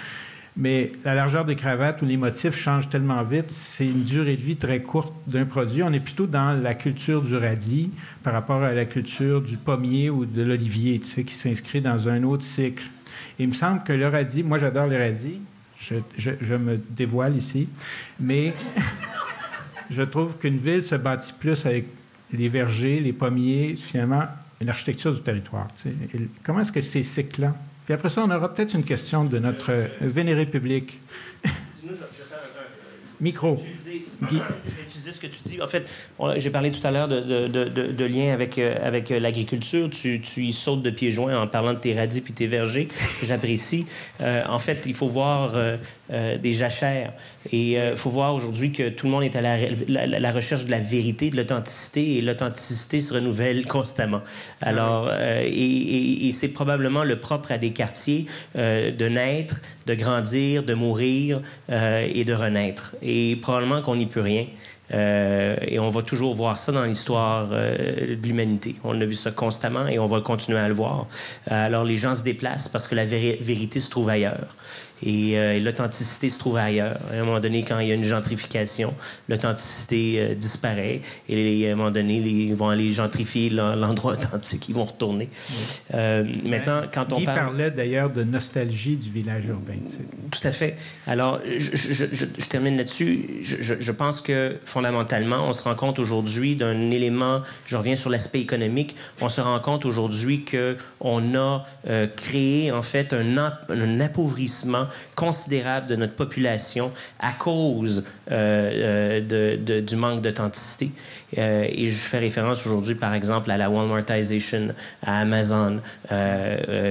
Speaker 2: Mais la largeur des cravates ou les motifs changent tellement vite, c'est une durée de vie très courte d'un produit. On est plutôt dans la culture du radis par rapport à la culture du pommier ou de l'olivier, tu sais, qui s'inscrit dans un autre cycle. il me semble que le radis, moi j'adore le radis, je, me dévoile ici, mais [laughs] je trouve qu'une ville se bâtit plus avec les vergers, les pommiers, finalement, une architecture du territoire. comment est-ce que ces cycles-là puis après ça, on aura peut-être une question de notre vénéré public. Micro.
Speaker 4: Je vais utiliser ce que tu dis. En fait, j'ai parlé tout à l'heure de, de, de, lien avec, euh, avec euh, l'agriculture. Tu, tu, y sautes de pieds joints en parlant de tes radis puis tes vergers. J'apprécie. Euh, en fait, il faut voir des jachères. Et il faut voir aujourd'hui que tout le monde est à la, la, recherche de la vérité, de l'authenticité, et l'authenticité se renouvelle [laughs] constamment. Alors, et, et, c'est probablement le propre à des quartiers de naître, de grandir, de mourir et de renaître. Et probablement qu'on n'y peut rien. Euh, et on va toujours voir ça dans l'histoire euh, de l'humanité. On a vu ça constamment et on va continuer à le voir. Euh, alors les gens se déplacent parce que la vérité se trouve ailleurs. Euh, et, l'authenticité se trouve ailleurs. À un moment donné, quand il y a une gentrification, l'authenticité euh, disparaît. Et à un moment donné, ils vont aller gentrifier l'endroit [laughs] authentique. Ils vont retourner. Euh, maintenant, quand on
Speaker 2: parle... parlait d'ailleurs de nostalgie du village urbain.
Speaker 4: Tout à fait. Alors, je, termine là-dessus. Je, pense que fondamentalement, on se rend compte aujourd'hui d'un élément, je reviens sur l'aspect économique, on se rend compte aujourd'hui qu'on a créé en fait un, un appauvrissement considérable de notre population à cause euh, euh, du manque d'authenticité. Euh, et je fais référence aujourd'hui, par exemple, à la Walmartisation, à Amazon,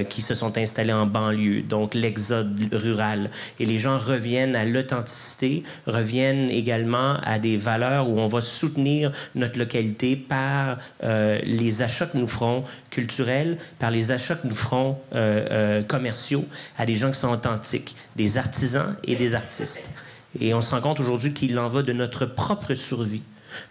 Speaker 4: qui se sont installés en banlieue, donc l'exode rural. Et les gens reviennent à l'authenticité, reviennent également à des valeurs où on va soutenir notre localité par les achats que nous ferons culturels, par les achats que nous ferons commerciaux à des gens qui sont authentiques, des artisans et des artistes. Et on se rend compte aujourd'hui qu'il en va de notre propre survie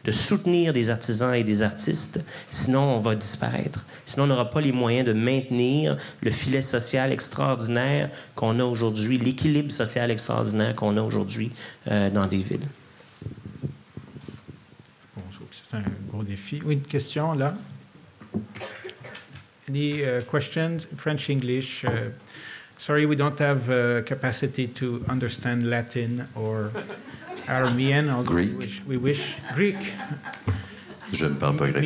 Speaker 4: de soutenir des artisans et des artistes, sinon on va disparaître. Sinon on n'aura pas les moyens de maintenir le filet social extraordinaire qu'on a aujourd'hui, l'équilibre social extraordinaire qu'on a aujourd'hui euh, dans des villes.
Speaker 2: C'est un gros défi. Oui, une question là. Any uh, questions? French, English? Uh, sorry, we don't have capacity to understand Latin or Aramean.
Speaker 6: Greek.
Speaker 2: We wish, we wish. Greek.
Speaker 6: Je ne parle pas grec.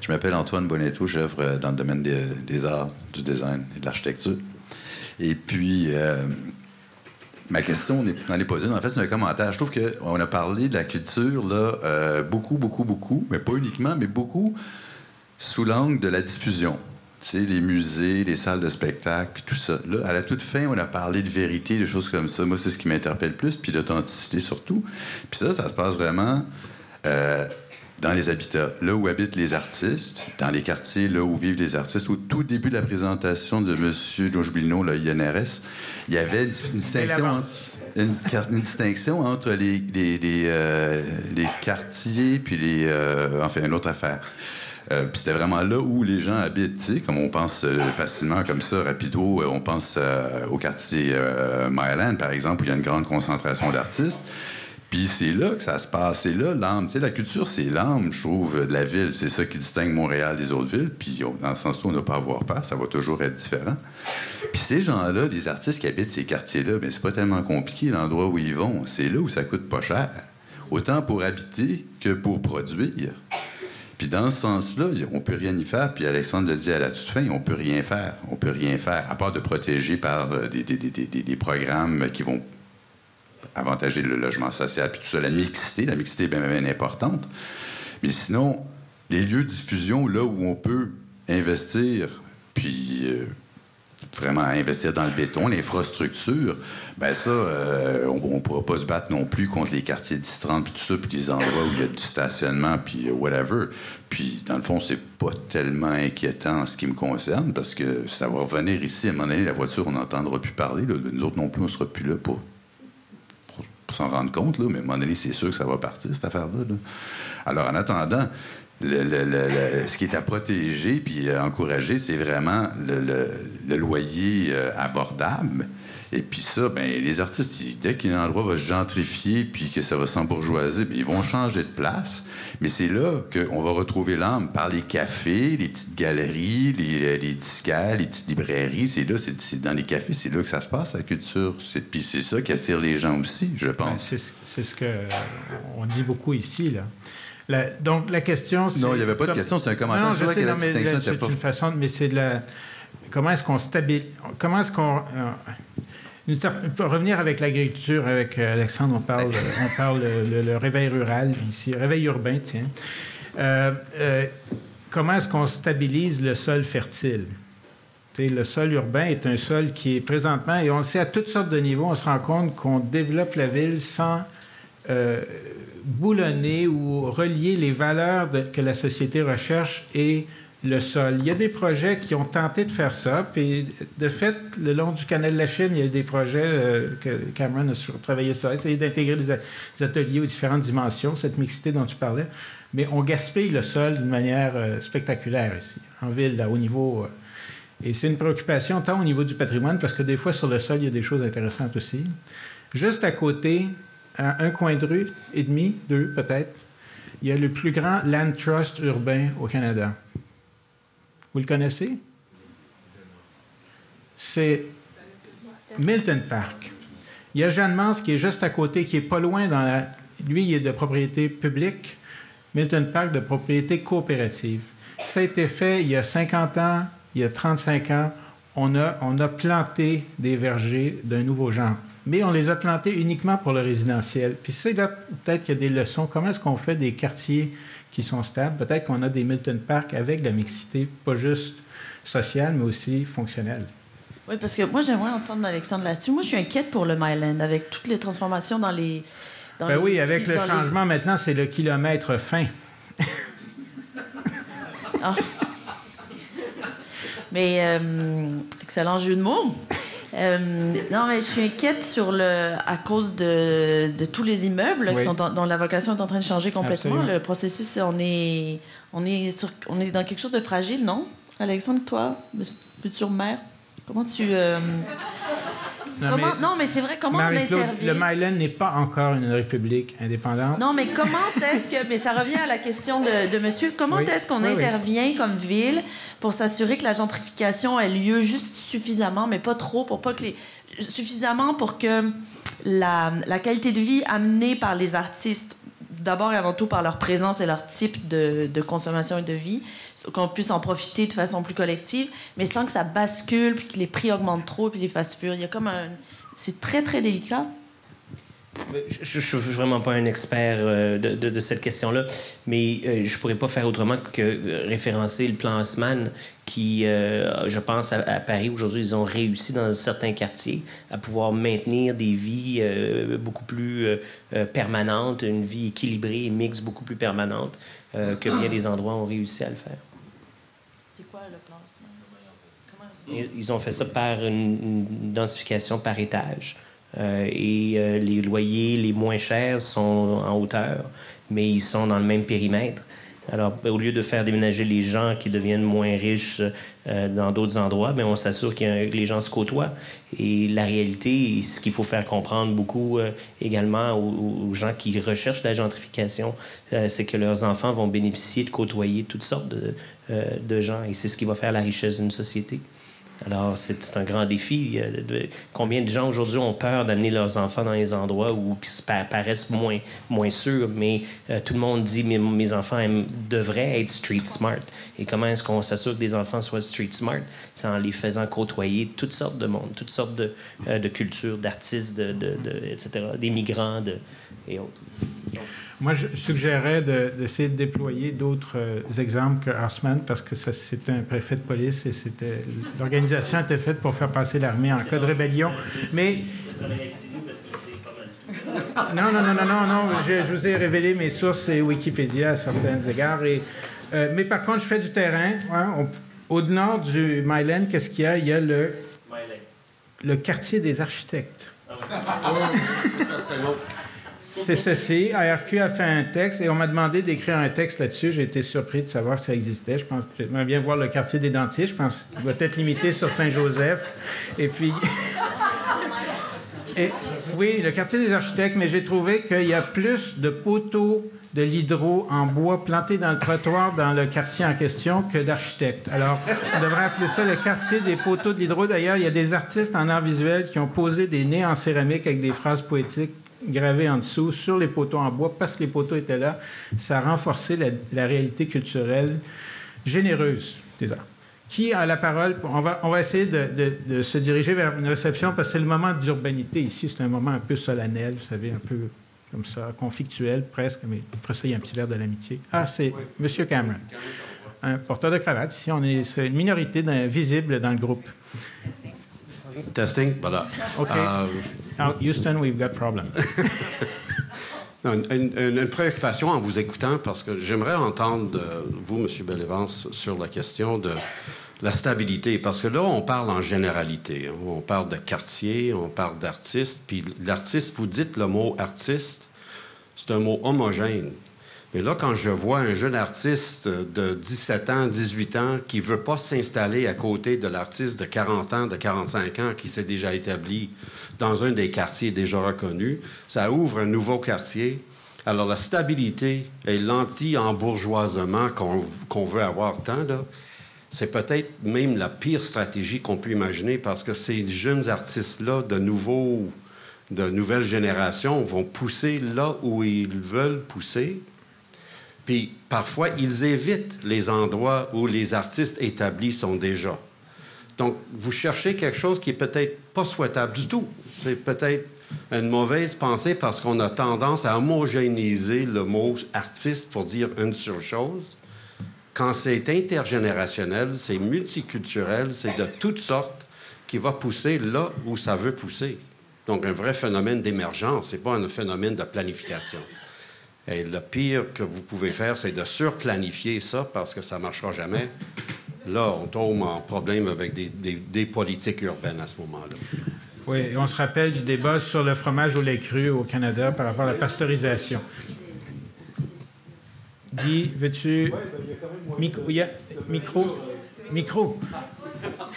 Speaker 6: Je m'appelle Antoine Bonetto, j'œuvre dans le domaine des, arts, du design et de l'architecture. Et puis, euh, ma question n'en est pas une. En fait, c'est un commentaire. Je trouve qu'on a parlé de la culture, là, euh, beaucoup, beaucoup, beaucoup, mais pas uniquement, mais beaucoup sous l'angle de la diffusion les musées, les salles de spectacle, puis tout ça. Là, à la toute fin, on a parlé de vérité, de choses comme ça. Moi, c'est ce qui m'interpelle plus, puis d'authenticité surtout. Puis ça, ça se passe vraiment euh, dans les habitats, là où habitent les artistes, dans les quartiers, là où vivent les artistes. Au tout début de la présentation de M. Dojbilino, le INRS, il y avait une, distinction entre, une, distinction entre les, les, les, euh, les quartiers puis les... Euh, enfin, une autre affaire. Euh, puis c'était vraiment là où les gens habitent, tu sais, comme on pense euh, facilement comme ça, rapido, euh, on pense au quartier Maryland, par exemple, où il y a une grande concentration d'artistes. Puis c'est là que ça se passe. C'est là l'âme. Tu sais, la culture, c'est l'âme, je trouve, de la ville. C'est ça qui distingue Montréal des autres villes. Puis dans le sens où on n'a pas à avoir peur, ça va toujours être différent. Puis ces gens-là, les artistes qui habitent ces quartiers-là, ben c'est pas tellement compliqué l'endroit où ils vont. C'est là où ça coûte pas cher. Autant pour habiter que pour produire. Puis dans ce sens-là, on peut rien y faire. Puis Alexandre le dit à la toute fin, on peut rien faire. On peut rien faire, à part de protéger par euh, des, des, des, des programmes qui vont avantager le logement social, puis tout ça, la mixité. La mixité est bien, importante. Mais sinon, les lieux de diffusion, là où on peut investir, puis euh, vraiment investir dans le béton, l'infrastructure, ben ça, euh, on ne pourra pas se battre non plus contre les quartiers 10-30 puis tout ça, puis les endroits où il y a du stationnement, puis euh, whatever. Puis, dans le fond, c'est pas tellement inquiétant en ce qui me concerne, parce que ça va revenir ici, à un moment donné, la voiture, on n'entendra plus parler. Nous autres non plus, on sera plus là pour, pour, s'en rendre compte, là, mais à un moment donné, c'est sûr que ça va partir, cette affaire-là. Alors, en attendant, ce qui est à protéger puis à encourager, c'est vraiment le, loyer euh, abordable. Et puis ça, ben, les artistes, dès qu'un endroit va se gentrifier puis que ça va s'embourgeoiser, ben, ils vont changer de place. Mais c'est là qu'on va retrouver l'âme par les cafés, les petites galeries, les, les discales, les petites librairies. C'est là, c'est dans les cafés, c'est là que ça se passe, la culture. Puis c'est ça qui attire les gens aussi, je pense.
Speaker 2: c'est ce qu'on dit beaucoup ici, là donc, la question,
Speaker 6: c'est... Non, il n'y avait pas de question, c'est un commentaire.
Speaker 2: Non, je sais, non, mais c'est une façon... Mais c'est de la... Comment est-ce qu'on stabilise... Comment est-ce qu'on... Euh, revenir avec l'agriculture, avec euh, Alexandre, on parle, on parle le, réveil rural ici, réveil urbain, tiens. Euh, comment est-ce qu'on stabilise le sol fertile? le sol urbain est un sol qui est présentement, et on le sait à toutes sortes de niveaux, on se rend compte qu'on développe la ville sans boulonner ou relier les valeurs que la société recherche et le sol. Il y a des projets qui ont tenté de faire ça, puis de fait, le long du canal de la Chine, il y a des projets euh, que Cameron a travaillé ça, essayer d'intégrer des, ateliers aux différentes dimensions, cette mixité dont tu parlais, mais on gaspille le sol d'une manière euh, spectaculaire ici, en ville, à haut niveau. Euh. et c'est une préoccupation tant au niveau du patrimoine, parce que des fois, sur le sol, il y a des choses intéressantes aussi. Juste à côté, à un coin de rue et demi, deux peut-être, il y a le plus grand land trust urbain au Canada. Vous le connaissez? C'est Milton Park. Il y a Jeanne Mans qui est juste à côté, qui est pas loin dans la. Lui, il est de propriété publique. Milton Park de propriété coopérative. Ça a été fait il y a 50 ans, il y a 35 ans. On a, on a planté des vergers d'un nouveau genre mais on les a plantés uniquement pour le résidentiel. Puis c'est là, peut-être qu'il y a des leçons. Comment est-ce qu'on fait des quartiers qui sont stables? Peut-être qu'on a des Milton Park avec de la mixité, pas juste sociale, mais aussi fonctionnelle.
Speaker 5: Oui, parce que moi, j'aimerais entendre Alexandre là-dessus. Moi, je suis inquiète pour le Myland, avec toutes les transformations dans les...
Speaker 2: Dans ben oui, avec le changement, maintenant, c'est le kilomètre fin.
Speaker 5: ah. Mais, euh, excellent jeu de mots. Euh, non, mais je suis inquiète sur le, à cause de, de tous les immeubles qui sont dont la vocation est en train de changer complètement. Le processus, on est, on, est sur, on est dans quelque chose de fragile, non? Alexandre, toi, futur maire, comment tu. Euh, non, mais, c'est vrai, comment on intervient?
Speaker 2: Le Myland n'est pas encore une république indépendante.
Speaker 5: Non, mais comment [laughs] est-ce que. Mais ça revient à la question de, monsieur. Comment est-ce qu'on intervient comme ville pour s'assurer que la gentrification ait lieu juste suffisamment, mais pas trop, pour pas que les. suffisamment pour que la, la qualité de vie amenée par les artistes, d'abord et avant tout par leur présence et leur type de, consommation et de vie, qu'on puisse en profiter de façon plus collective, mais sans que ça bascule, puis que les prix augmentent trop, puis les fassent fuir. Il y a comme un... C'est très, très délicat.
Speaker 4: Je ne suis vraiment pas un expert euh, de, de, cette question-là, mais euh, je ne pourrais pas faire autrement que référencer le plan Haussmann qui, euh, je pense, à, Paris, aujourd'hui, ils ont réussi dans certains quartiers à pouvoir maintenir des vies beaucoup plus permanentes, une vie équilibrée et mixte beaucoup plus permanente que bien des endroits ont réussi à le faire.
Speaker 5: C'est quoi le plan
Speaker 4: Ils ont fait ça par une, densification par étage. Euh, et euh, les loyers les moins chers sont en hauteur, mais ils sont dans le même périmètre. Alors, au lieu de faire déménager les gens qui deviennent moins riches euh, dans d'autres endroits, bien, on s'assure que les gens se côtoient. Et la réalité, ce qu'il faut faire comprendre beaucoup également aux, gens qui recherchent la gentrification, c'est que leurs enfants vont bénéficier de côtoyer toutes sortes de gens. Et c'est ce qui va faire la richesse d'une société. Alors, c'est un grand défi. combien de gens aujourd'hui ont peur d'amener leurs enfants dans les endroits où ils paraissent moins, moins sûrs, mais euh, tout le monde dit mes, mes enfants devraient être street smart. Et comment est-ce qu'on s'assure que des enfants soient street smart? C'est en les faisant côtoyer toutes sortes de monde, toutes sortes de, euh, cultures, d'artistes, de, etc., des migrants et autres.
Speaker 2: Moi, je suggérerais d'essayer de, déployer d'autres euh, exemples que Harsman, parce que c'était un préfet de police et c'était l'organisation était faite pour faire passer l'armée en cas de rébellion. Mais non, non, non, non, non, non. Je, vous ai révélé mes sources et Wikipédia à certains égards. Et, euh, mais par contre, je fais du terrain. Hein, au nord du Myland, qu'est-ce qu'il y a? Il y a le le quartier des architectes. Ah c'est ceci. ARQ a fait un texte et on m'a demandé d'écrire un texte là-dessus. J'ai été surpris de savoir que ça existait. Je pense que bien voir le quartier des dentistes. Je pense qu'il doit être limité sur Saint-Joseph. Et puis. [laughs] oui, le quartier des architectes, mais j'ai trouvé qu'il y a plus de poteaux de l'hydro en bois plantés dans le trottoir dans le quartier en question que d'architectes. Alors, on devrait appeler ça le quartier des poteaux de l'hydro. D'ailleurs, il y a des artistes en art visuel qui ont posé des nez en céramique avec des phrases poétiques gravé en dessous sur les poteaux en bois parce que les poteaux étaient là. Ça a renforcé la, réalité culturelle généreuse des arts. Qui a la parole? On va, on va essayer de, se diriger vers une réception parce que c'est le moment d'urbanité ici. C'est un moment un peu solennel, vous savez, un peu comme ça, conflictuel presque, mais après ça, il y a un petit verre de l'amitié. Ah, c'est M. Cameron, un porteur de cravate. Ici, on est une minorité visible dans le groupe.
Speaker 7: Testing, voilà.
Speaker 2: OK. Uh, Houston, we've got problem. [laughs]
Speaker 7: une, préoccupation en vous écoutant, parce que j'aimerais entendre vous, M. Bellevance, sur la question de la stabilité, parce que là, on parle en généralité. Hein. On parle de quartier, on parle d'artiste, puis l'artiste, vous dites le mot artiste, c'est un mot homogène. Mais là, quand je vois un jeune artiste de 17 ans, 18 ans, qui veut pas s'installer à côté de l'artiste de 40 ans, de 45 ans, qui s'est déjà établi dans un des quartiers déjà reconnus, ça ouvre un nouveau quartier. Alors, la stabilité et l'anti-embourgeoisement qu'on veut avoir tant, là, c'est peut-être même la pire stratégie qu'on peut imaginer parce que ces jeunes artistes-là, de nouveaux, de nouvelles générations, vont pousser là où ils veulent pousser puis parfois, ils évitent les endroits où les artistes établis sont déjà. Donc, vous cherchez quelque chose qui est peut-être pas souhaitable du tout. C'est peut-être une mauvaise pensée parce qu'on a tendance à homogénéiser le mot artiste pour dire une seule chose. Quand c'est intergénérationnel, c'est multiculturel, c'est de toutes sortes qui va pousser là où ça veut pousser. Donc, un vrai phénomène d'émergence, c'est pas un phénomène de planification. Et le pire que vous pouvez faire, c'est de surplanifier ça parce que ça ne marchera jamais. Là, on tombe en problème avec des, politiques urbaines à ce moment-là.
Speaker 2: Oui, on se rappelle du débat sur le fromage au lait cru au Canada par rapport à la pasteurisation. Dis, veux-tu. Micro, micro, micro.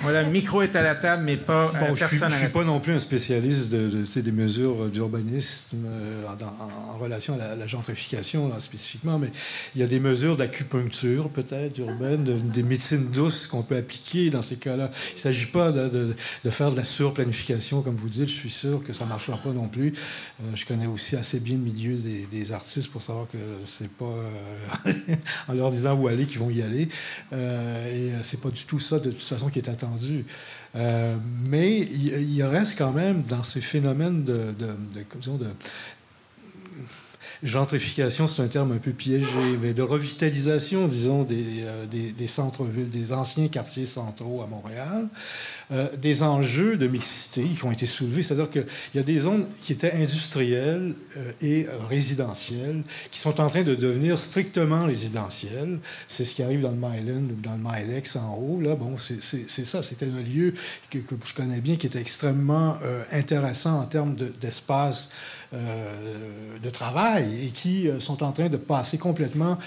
Speaker 2: Voilà, le micro est à la table, mais pas
Speaker 3: bon, Je ne suis, pas non plus un spécialiste de, des mesures d'urbanisme euh, en, relation à la, gentrification spécifiquement, mais il y a des mesures d'acupuncture peut-être urbaine, des médecines douces qu'on peut appliquer dans ces cas-là. Il ne s'agit pas de, faire de la surplanification, comme vous dites. Je suis sûr que ça ne marchera pas non plus. Euh, je connais aussi assez bien le milieu des, artistes pour savoir que c'est pas euh, [laughs] en leur disant où aller qu'ils vont y aller. et c'est pas du tout ça, de toute façon, est attendu. Euh, mais il, reste quand même dans ces phénomènes de, de, de gentrification, c'est un terme un peu piégé, mais de revitalisation, disons, des, euh, des, centres-villes, des anciens quartiers centraux à Montréal, euh, des enjeux de mixité qui ont été soulevés, c'est-à-dire qu'il y a des zones qui étaient industrielles euh, et résidentielles qui sont en train de devenir strictement résidentielles. C'est ce qui arrive dans le Myland ou dans le Mylex en haut. Là, bon, c'est ça. C'était un lieu que, je connais bien qui était extrêmement intéressant en termes d'espace de travail et qui sont en train de passer complètement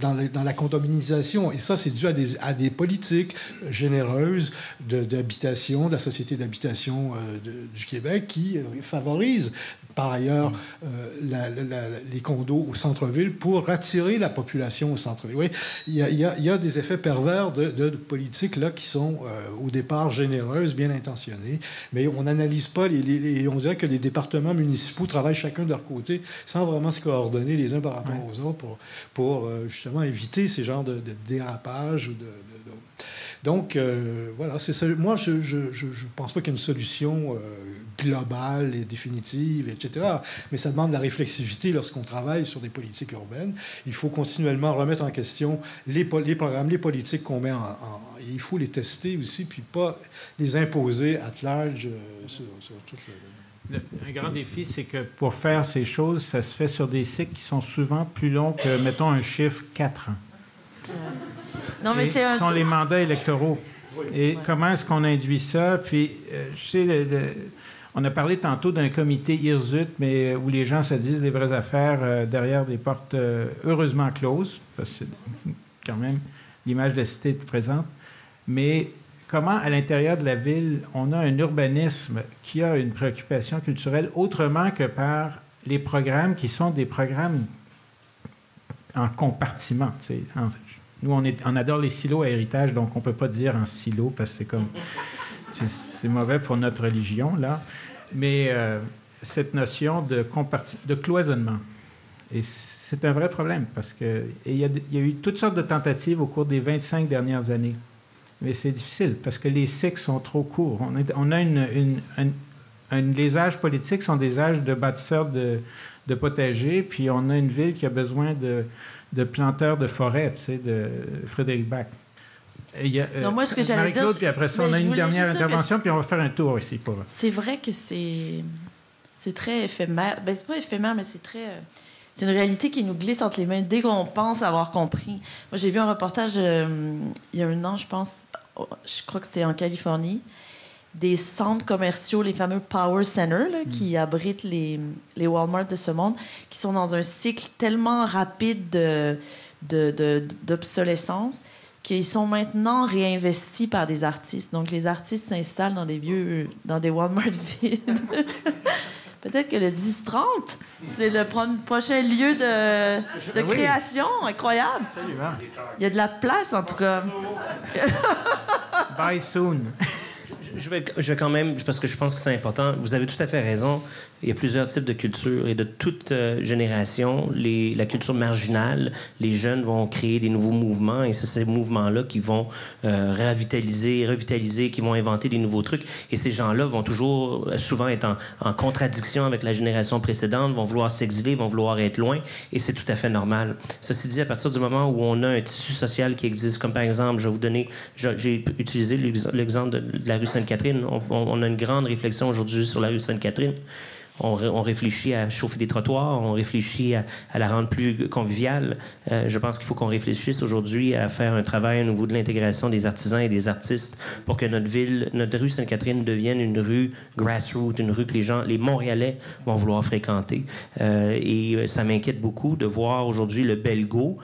Speaker 3: dans, dans, la condominisation. Et ça, c'est dû à des, politiques généreuses d'habitation, de, de, la Société d'habitation du Québec qui favorisent par ailleurs euh, les condos au centre-ville pour attirer la population au centre-ville. Oui, il y, a, des effets pervers de, politiques là qui sont euh, au départ généreuses, bien intentionnées, mais on n'analyse pas, les, on dirait que les départements municipaux travaillent chacun de leur côté sans vraiment se coordonner les uns par rapport aux autres pour, pour euh, justement éviter ces genres de, dérapage ou de donc, euh, voilà, c'est ça. Moi, je ne pense pas qu'il y ait une solution euh, globale et définitive, etc. Mais ça demande de la réflexivité lorsqu'on travaille sur des politiques urbaines. Il faut continuellement remettre en question les, les programmes, les politiques qu'on met en, Il faut les tester aussi, puis pas les imposer à large euh, sur, sur toute
Speaker 2: le... Un grand défi, c'est que pour faire ces choses, ça se fait sur des cycles qui sont souvent plus longs que, mettons, un chiffre 4 ans.
Speaker 5: Non, mais c'est
Speaker 2: un... sont les mandats électoraux. Et comment est-ce qu'on induit ça? Puis, euh, je sais, on a parlé tantôt d'un comité Hirsut, mais euh, où les gens se disent les vraies affaires euh, derrière des portes heureusement closes, parce que c'est quand même l'image de la cité présente. Mais comment, à l'intérieur de la ville, on a un urbanisme qui a une préoccupation culturelle autrement que par les programmes qui sont des programmes en compartiment. En, nous, on, adore les silos à héritage, donc on ne peut pas dire en silo parce que c'est comme. [laughs] C'est mauvais pour notre religion, là. Mais euh, cette notion de, de cloisonnement, et c'est un vrai problème parce qu'il y a eu toutes sortes de tentatives au cours des 25 dernières années. Mais c'est difficile parce que les cycles sont trop courts. On, on a une, une, les âges politiques sont des âges de bâtisseurs de, de potagers, puis on a une ville qui a besoin de de planteur de forêt, tu sais, de Frédéric Bach.
Speaker 5: Il non, moi, ce que j'allais dire.
Speaker 2: Puis après ça, on a une dernière intervention, puis on va faire un tour ici. Pour...
Speaker 5: C'est vrai que c'est. C'est très éphémère. Ben, c'est pas éphémère, mais c'est très. C'est une réalité qui nous glisse entre les mains dès qu'on pense avoir compris. Moi, j'ai vu un reportage euh, il y a un an, je pense. Je crois que c'était en Californie des centres commerciaux, les fameux Power Centers, qui mm. abritent les, les Walmart de ce monde, qui sont dans un cycle tellement rapide d'obsolescence de, de, qu'ils sont maintenant réinvestis par des artistes. Donc, les artistes s'installent dans des vieux, dans des Walmart [laughs] vides. Peut-être que le 10-30, c'est le prochain lieu de, de création. Incroyable. Il y a de la place, en tout cas.
Speaker 2: Bye soon.
Speaker 4: Je vais, je vais quand même, parce que je pense que c'est important, vous avez tout à fait raison. Il y a plusieurs types de cultures et de toute euh, génération, les, la culture marginale, les jeunes vont créer des nouveaux mouvements et c'est ces mouvements-là qui vont euh, revitaliser, revitaliser, qui vont inventer des nouveaux trucs. Et ces gens-là vont toujours, euh, souvent être en, en, contradiction avec la génération précédente, vont vouloir s'exiler, vont vouloir être loin et c'est tout à fait normal. Ceci dit, à partir du moment où on a un tissu social qui existe, comme par exemple, je vais vous donner, j'ai utilisé l'exemple de, de, la rue Sainte-Catherine. On, on, a une grande réflexion aujourd'hui sur la rue Sainte-Catherine. On, réfléchit à chauffer des trottoirs, on réfléchit à, la rendre plus conviviale. Euh, je pense qu'il faut qu'on réfléchisse aujourd'hui à faire un travail au niveau de l'intégration des artisans et des artistes pour que notre ville, notre rue Sainte-Catherine devienne une rue grassroots, une rue que les gens, les Montréalais vont vouloir fréquenter. Euh, et euh, ça m'inquiète beaucoup de voir aujourd'hui le Belgo,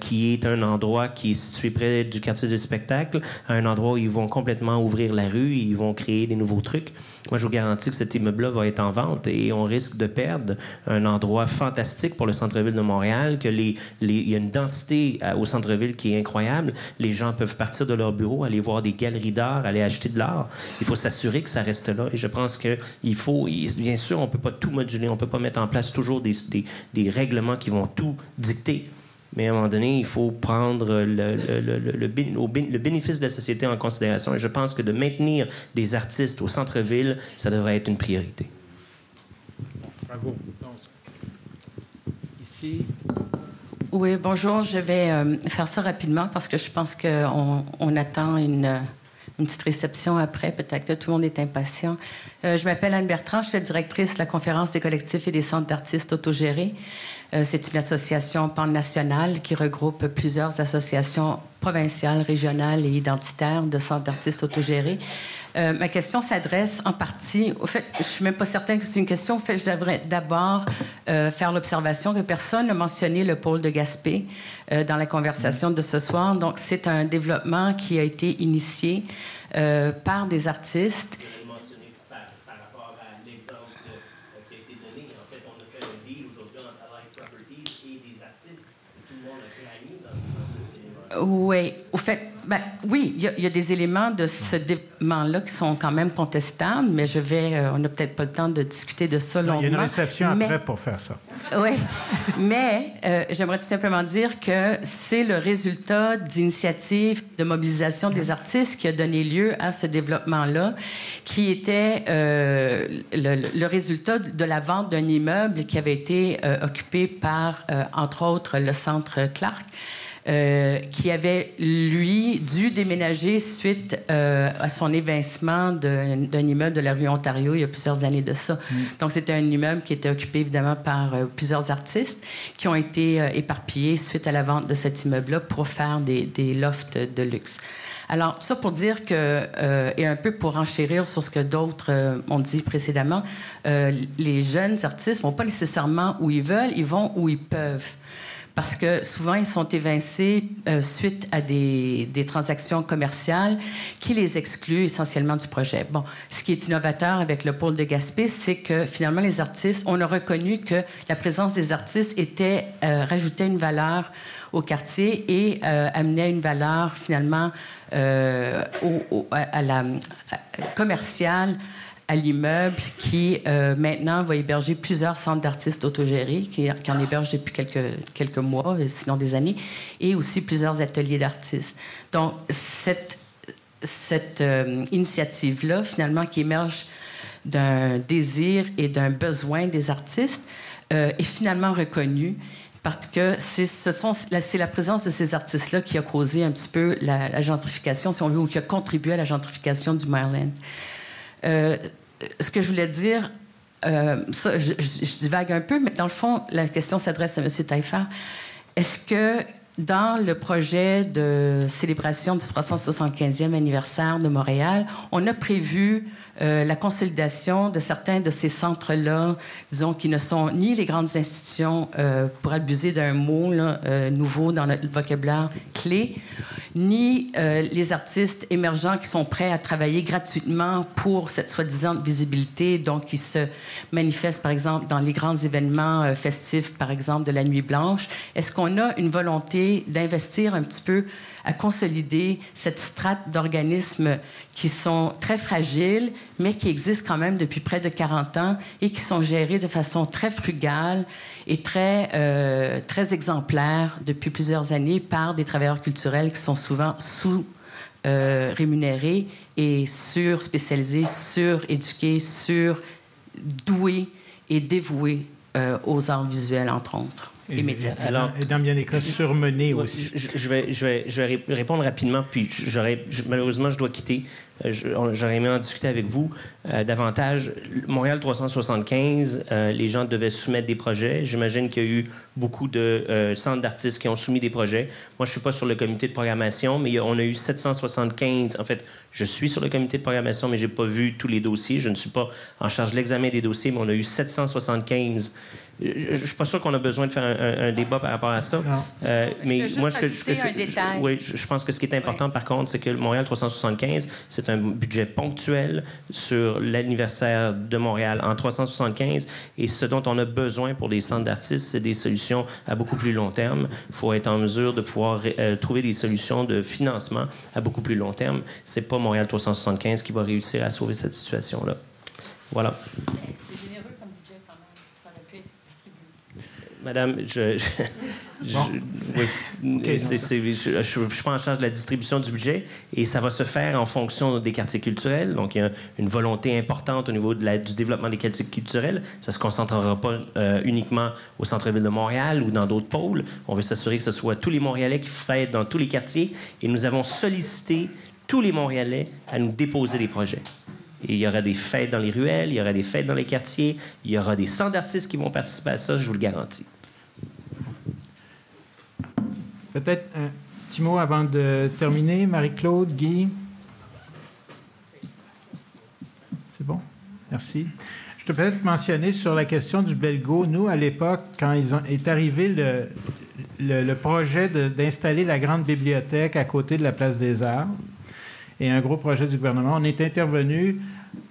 Speaker 4: qui est un endroit qui est situé près du quartier du spectacle, un endroit où ils vont complètement ouvrir la rue, ils vont créer des nouveaux trucs. Moi, je vous garantis que cet immeuble-là va être en vente et on risque de perdre un endroit fantastique pour le centre-ville de Montréal, que les, il y a une densité au centre-ville qui est incroyable. Les gens peuvent partir de leur bureau, aller voir des galeries d'art, aller acheter de l'art. Il faut s'assurer que ça reste là. Et je pense qu'il faut, bien sûr, on ne peut pas tout moduler, on ne peut pas mettre en place toujours des, règlements qui vont tout dicter. Mais à un moment donné, il faut prendre le, le, bénéfice de la société en considération. Et je pense que de maintenir des artistes au centre-ville, ça devrait être une priorité.
Speaker 2: Bravo. ici.
Speaker 8: Oui, bonjour. Je vais euh, faire ça rapidement parce que je pense qu'on on attend une, une, petite réception après. Peut-être que tout le monde est impatient. Euh, je m'appelle Anne Bertrand. Je suis directrice de la Conférence des collectifs et des centres d'artistes autogérés. Euh, c'est une association pan-nationale qui regroupe plusieurs associations provinciales, régionales et identitaires de centres d'artistes autogérés. Euh, ma question s'adresse en partie. Au fait, je suis même pas certaine que c'est une question. Au fait, je devrais d'abord euh, faire l'observation que personne n'a mentionné le pôle de Gaspé euh, dans la conversation de ce soir. Donc, c'est un développement qui a été initié par des artistes Oui, au fait, ben, oui, il y, a des éléments de ce développement-là qui sont quand même contestables, mais je vais, euh, on n'a peut-être pas le temps de discuter de ça longuement. Il
Speaker 2: y a une réception après pour faire ça. [laughs]
Speaker 8: Oui, mais euh, j'aimerais tout simplement dire que c'est le résultat d'initiatives de mobilisation des artistes qui a donné lieu à ce développement-là, qui était euh, le, résultat de la vente d'un immeuble qui avait été occupé par, entre autres, le Centre Clark. Euh, qui avait, lui, dû déménager suite euh, à son évincement d'un immeuble de la rue Ontario il y a plusieurs années de ça. Mm. Donc, c'était un immeuble qui était occupé évidemment par euh, plusieurs artistes qui ont été éparpillés suite à la vente de cet immeuble-là pour faire des, des, lofts de luxe. Alors, ça pour dire que, et un peu pour enchérir sur ce que d'autres ont dit précédemment, les jeunes artistes vont pas nécessairement où ils veulent, ils vont où ils peuvent parce que souvent, ils sont évincés euh, suite à des, des, transactions commerciales qui les excluent essentiellement du projet. Bon, ce qui est innovateur avec le pôle de Gaspé, c'est que finalement, les artistes, on a reconnu que la présence des artistes était, euh, rajoutait une valeur au quartier et euh, amenait une valeur finalement euh, au, à, la commerciale à l'immeuble qui euh, maintenant va héberger plusieurs centres d'artistes autogérés, qui, en héberge depuis quelques, quelques mois, euh, sinon des années, et aussi plusieurs ateliers d'artistes. Donc, cette, cette euh, initiative-là, finalement, qui émerge d'un désir et d'un besoin des artistes, est finalement reconnue parce que c'est la présence de ces artistes-là qui a causé un petit peu la, la, gentrification, si on veut, ou qui a contribué à la gentrification du Maryland. Euh, ce que je voulais dire, euh, je, divague un peu, mais dans le fond, la question s'adresse à M. Taillefer. Est-ce que dans le projet de célébration du 375e anniversaire de Montréal, on a prévu euh, la consolidation de certains de ces centres-là, disons, qui ne sont ni les grandes institutions, euh, pour abuser d'un mot euh, nouveau dans le vocabulaire clé, ni les artistes émergents qui sont prêts à travailler gratuitement pour cette soi-disant visibilité, donc qui se manifestent, par exemple, dans les grands événements festifs, par exemple, de la Nuit Blanche. Est-ce qu'on a une volonté d'investir un petit peu à consolider cette strate d'organismes qui sont très fragiles, mais qui existent quand même depuis près de 40 ans et qui sont gérés de façon très frugale et très, euh, très exemplaire depuis plusieurs années par des travailleurs culturels qui sont souvent sous euh, rémunérés et sur-spécialisés, sur-éduqués, sur-doués et dévoués euh, aux arts visuels, entre autres. Et,
Speaker 2: Alors, et dans bien des cas, surmenés aussi.
Speaker 4: Je, vais, je, vais, je vais répondre rapidement, puis malheureusement, je dois quitter. Euh, j'aurais aimé en discuter avec vous euh, davantage. Montréal 375, euh, les gens devaient soumettre des projets. J'imagine qu'il y a eu beaucoup de centres d'artistes qui ont soumis des projets. Moi, je ne suis pas sur le comité de programmation, mais on a eu 775. En fait, je suis sur le comité de programmation, mais je n'ai pas vu tous les dossiers. Je ne suis pas en charge de l'examen des dossiers, mais on a eu 775 je ne suis pas sûr qu'on a besoin de faire un, débat par rapport à ça.
Speaker 8: Euh, mais moi, ce que, je,
Speaker 4: oui, je pense que ce qui est important, par contre, c'est que le Montréal 375, c'est un budget ponctuel sur l'anniversaire de Montréal en 375. Et ce dont on a besoin pour les centres d'artistes, c'est des solutions à beaucoup plus long terme. Il faut être en mesure de pouvoir euh, trouver des solutions de financement à beaucoup plus long terme. C'est pas Montréal 375 qui va réussir à sauver cette situation-là. Voilà. Madame, je, je, oui, je ne suis pas en charge de la distribution du budget et ça va se faire en fonction des quartiers culturels. Donc, il y a une volonté importante au niveau de la, du développement des quartiers culturels. Ça ne se concentrera pas euh, uniquement au centre-ville de Montréal ou dans d'autres pôles. On veut s'assurer que ce soit tous les Montréalais qui fêtent dans tous les quartiers et nous avons sollicité tous les Montréalais à nous déposer des projets. Il y aura des fêtes dans les ruelles, il y aura des fêtes dans les quartiers, il y aura des centres d'artistes qui vont participer à ça, je vous le garantis.
Speaker 2: Peut-être un petit mot avant de terminer. Marie-Claude, Guy aussi. Je peux peut-être mentionner sur la question du Belgo. Nous, à l'époque, quand ils est arrivé le, projet d'installer la grande bibliothèque à côté de la place des Arts, et un gros projet du gouvernement, on est intervenu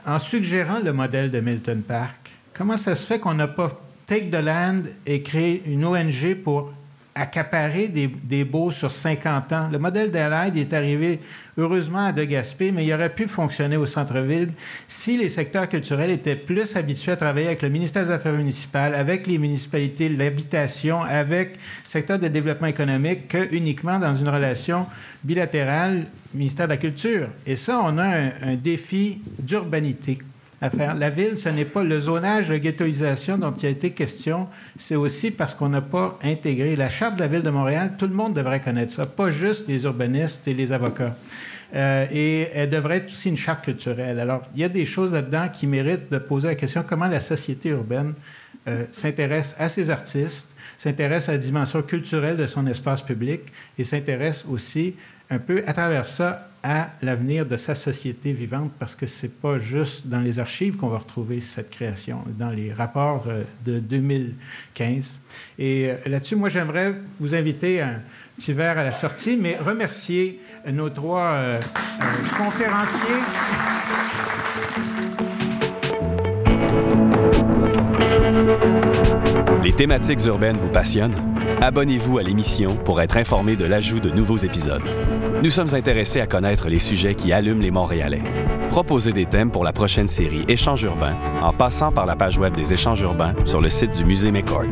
Speaker 2: en suggérant le modèle de Milton Park. Comment ça se fait qu'on n'a pas take the land et créé une ONG pour accaparer des, des baux sur 50 ans. Le modèle d'Allied est arrivé heureusement à De Gaspé, mais il aurait pu fonctionner au centre-ville si les secteurs culturels étaient plus habitués à travailler avec le ministère des Affaires municipales, avec les municipalités, l'habitation, avec le secteur de développement économique, que uniquement dans une relation bilatérale ministère de la Culture. Et ça, on a un défi d'urbanité la ville, ce n'est pas le zonage, la ghettoisation dont il a été question, c'est aussi parce qu'on n'a pas intégré la charte de la ville de Montréal. Tout le monde devrait connaître ça, pas juste les urbanistes et les avocats. Euh, et elle devrait être aussi une charte culturelle. Alors, il y a des choses là-dedans qui méritent de poser la question comment la société urbaine euh, s'intéresse à ces artistes, s'intéresse à la dimension culturelle de son espace public et s'intéresse aussi un peu à travers ça à l'avenir de sa société vivante parce que c'est pas juste dans les archives qu'on va retrouver cette création, dans les rapports euh, de 2015. Et euh, là-dessus, moi, j'aimerais vous inviter à un petit verre à la sortie, mais remercier nos trois euh, conférenciers.
Speaker 1: Les thématiques urbaines vous passionnent? Abonnez-vous à l'émission pour être informé de l'ajout de nouveaux épisodes. Nous sommes intéressés à connaître les sujets qui allument les Montréalais. Proposez des thèmes pour la prochaine série Échanges urbains en passant par la page web des Échanges urbains sur le site du Musée McCord.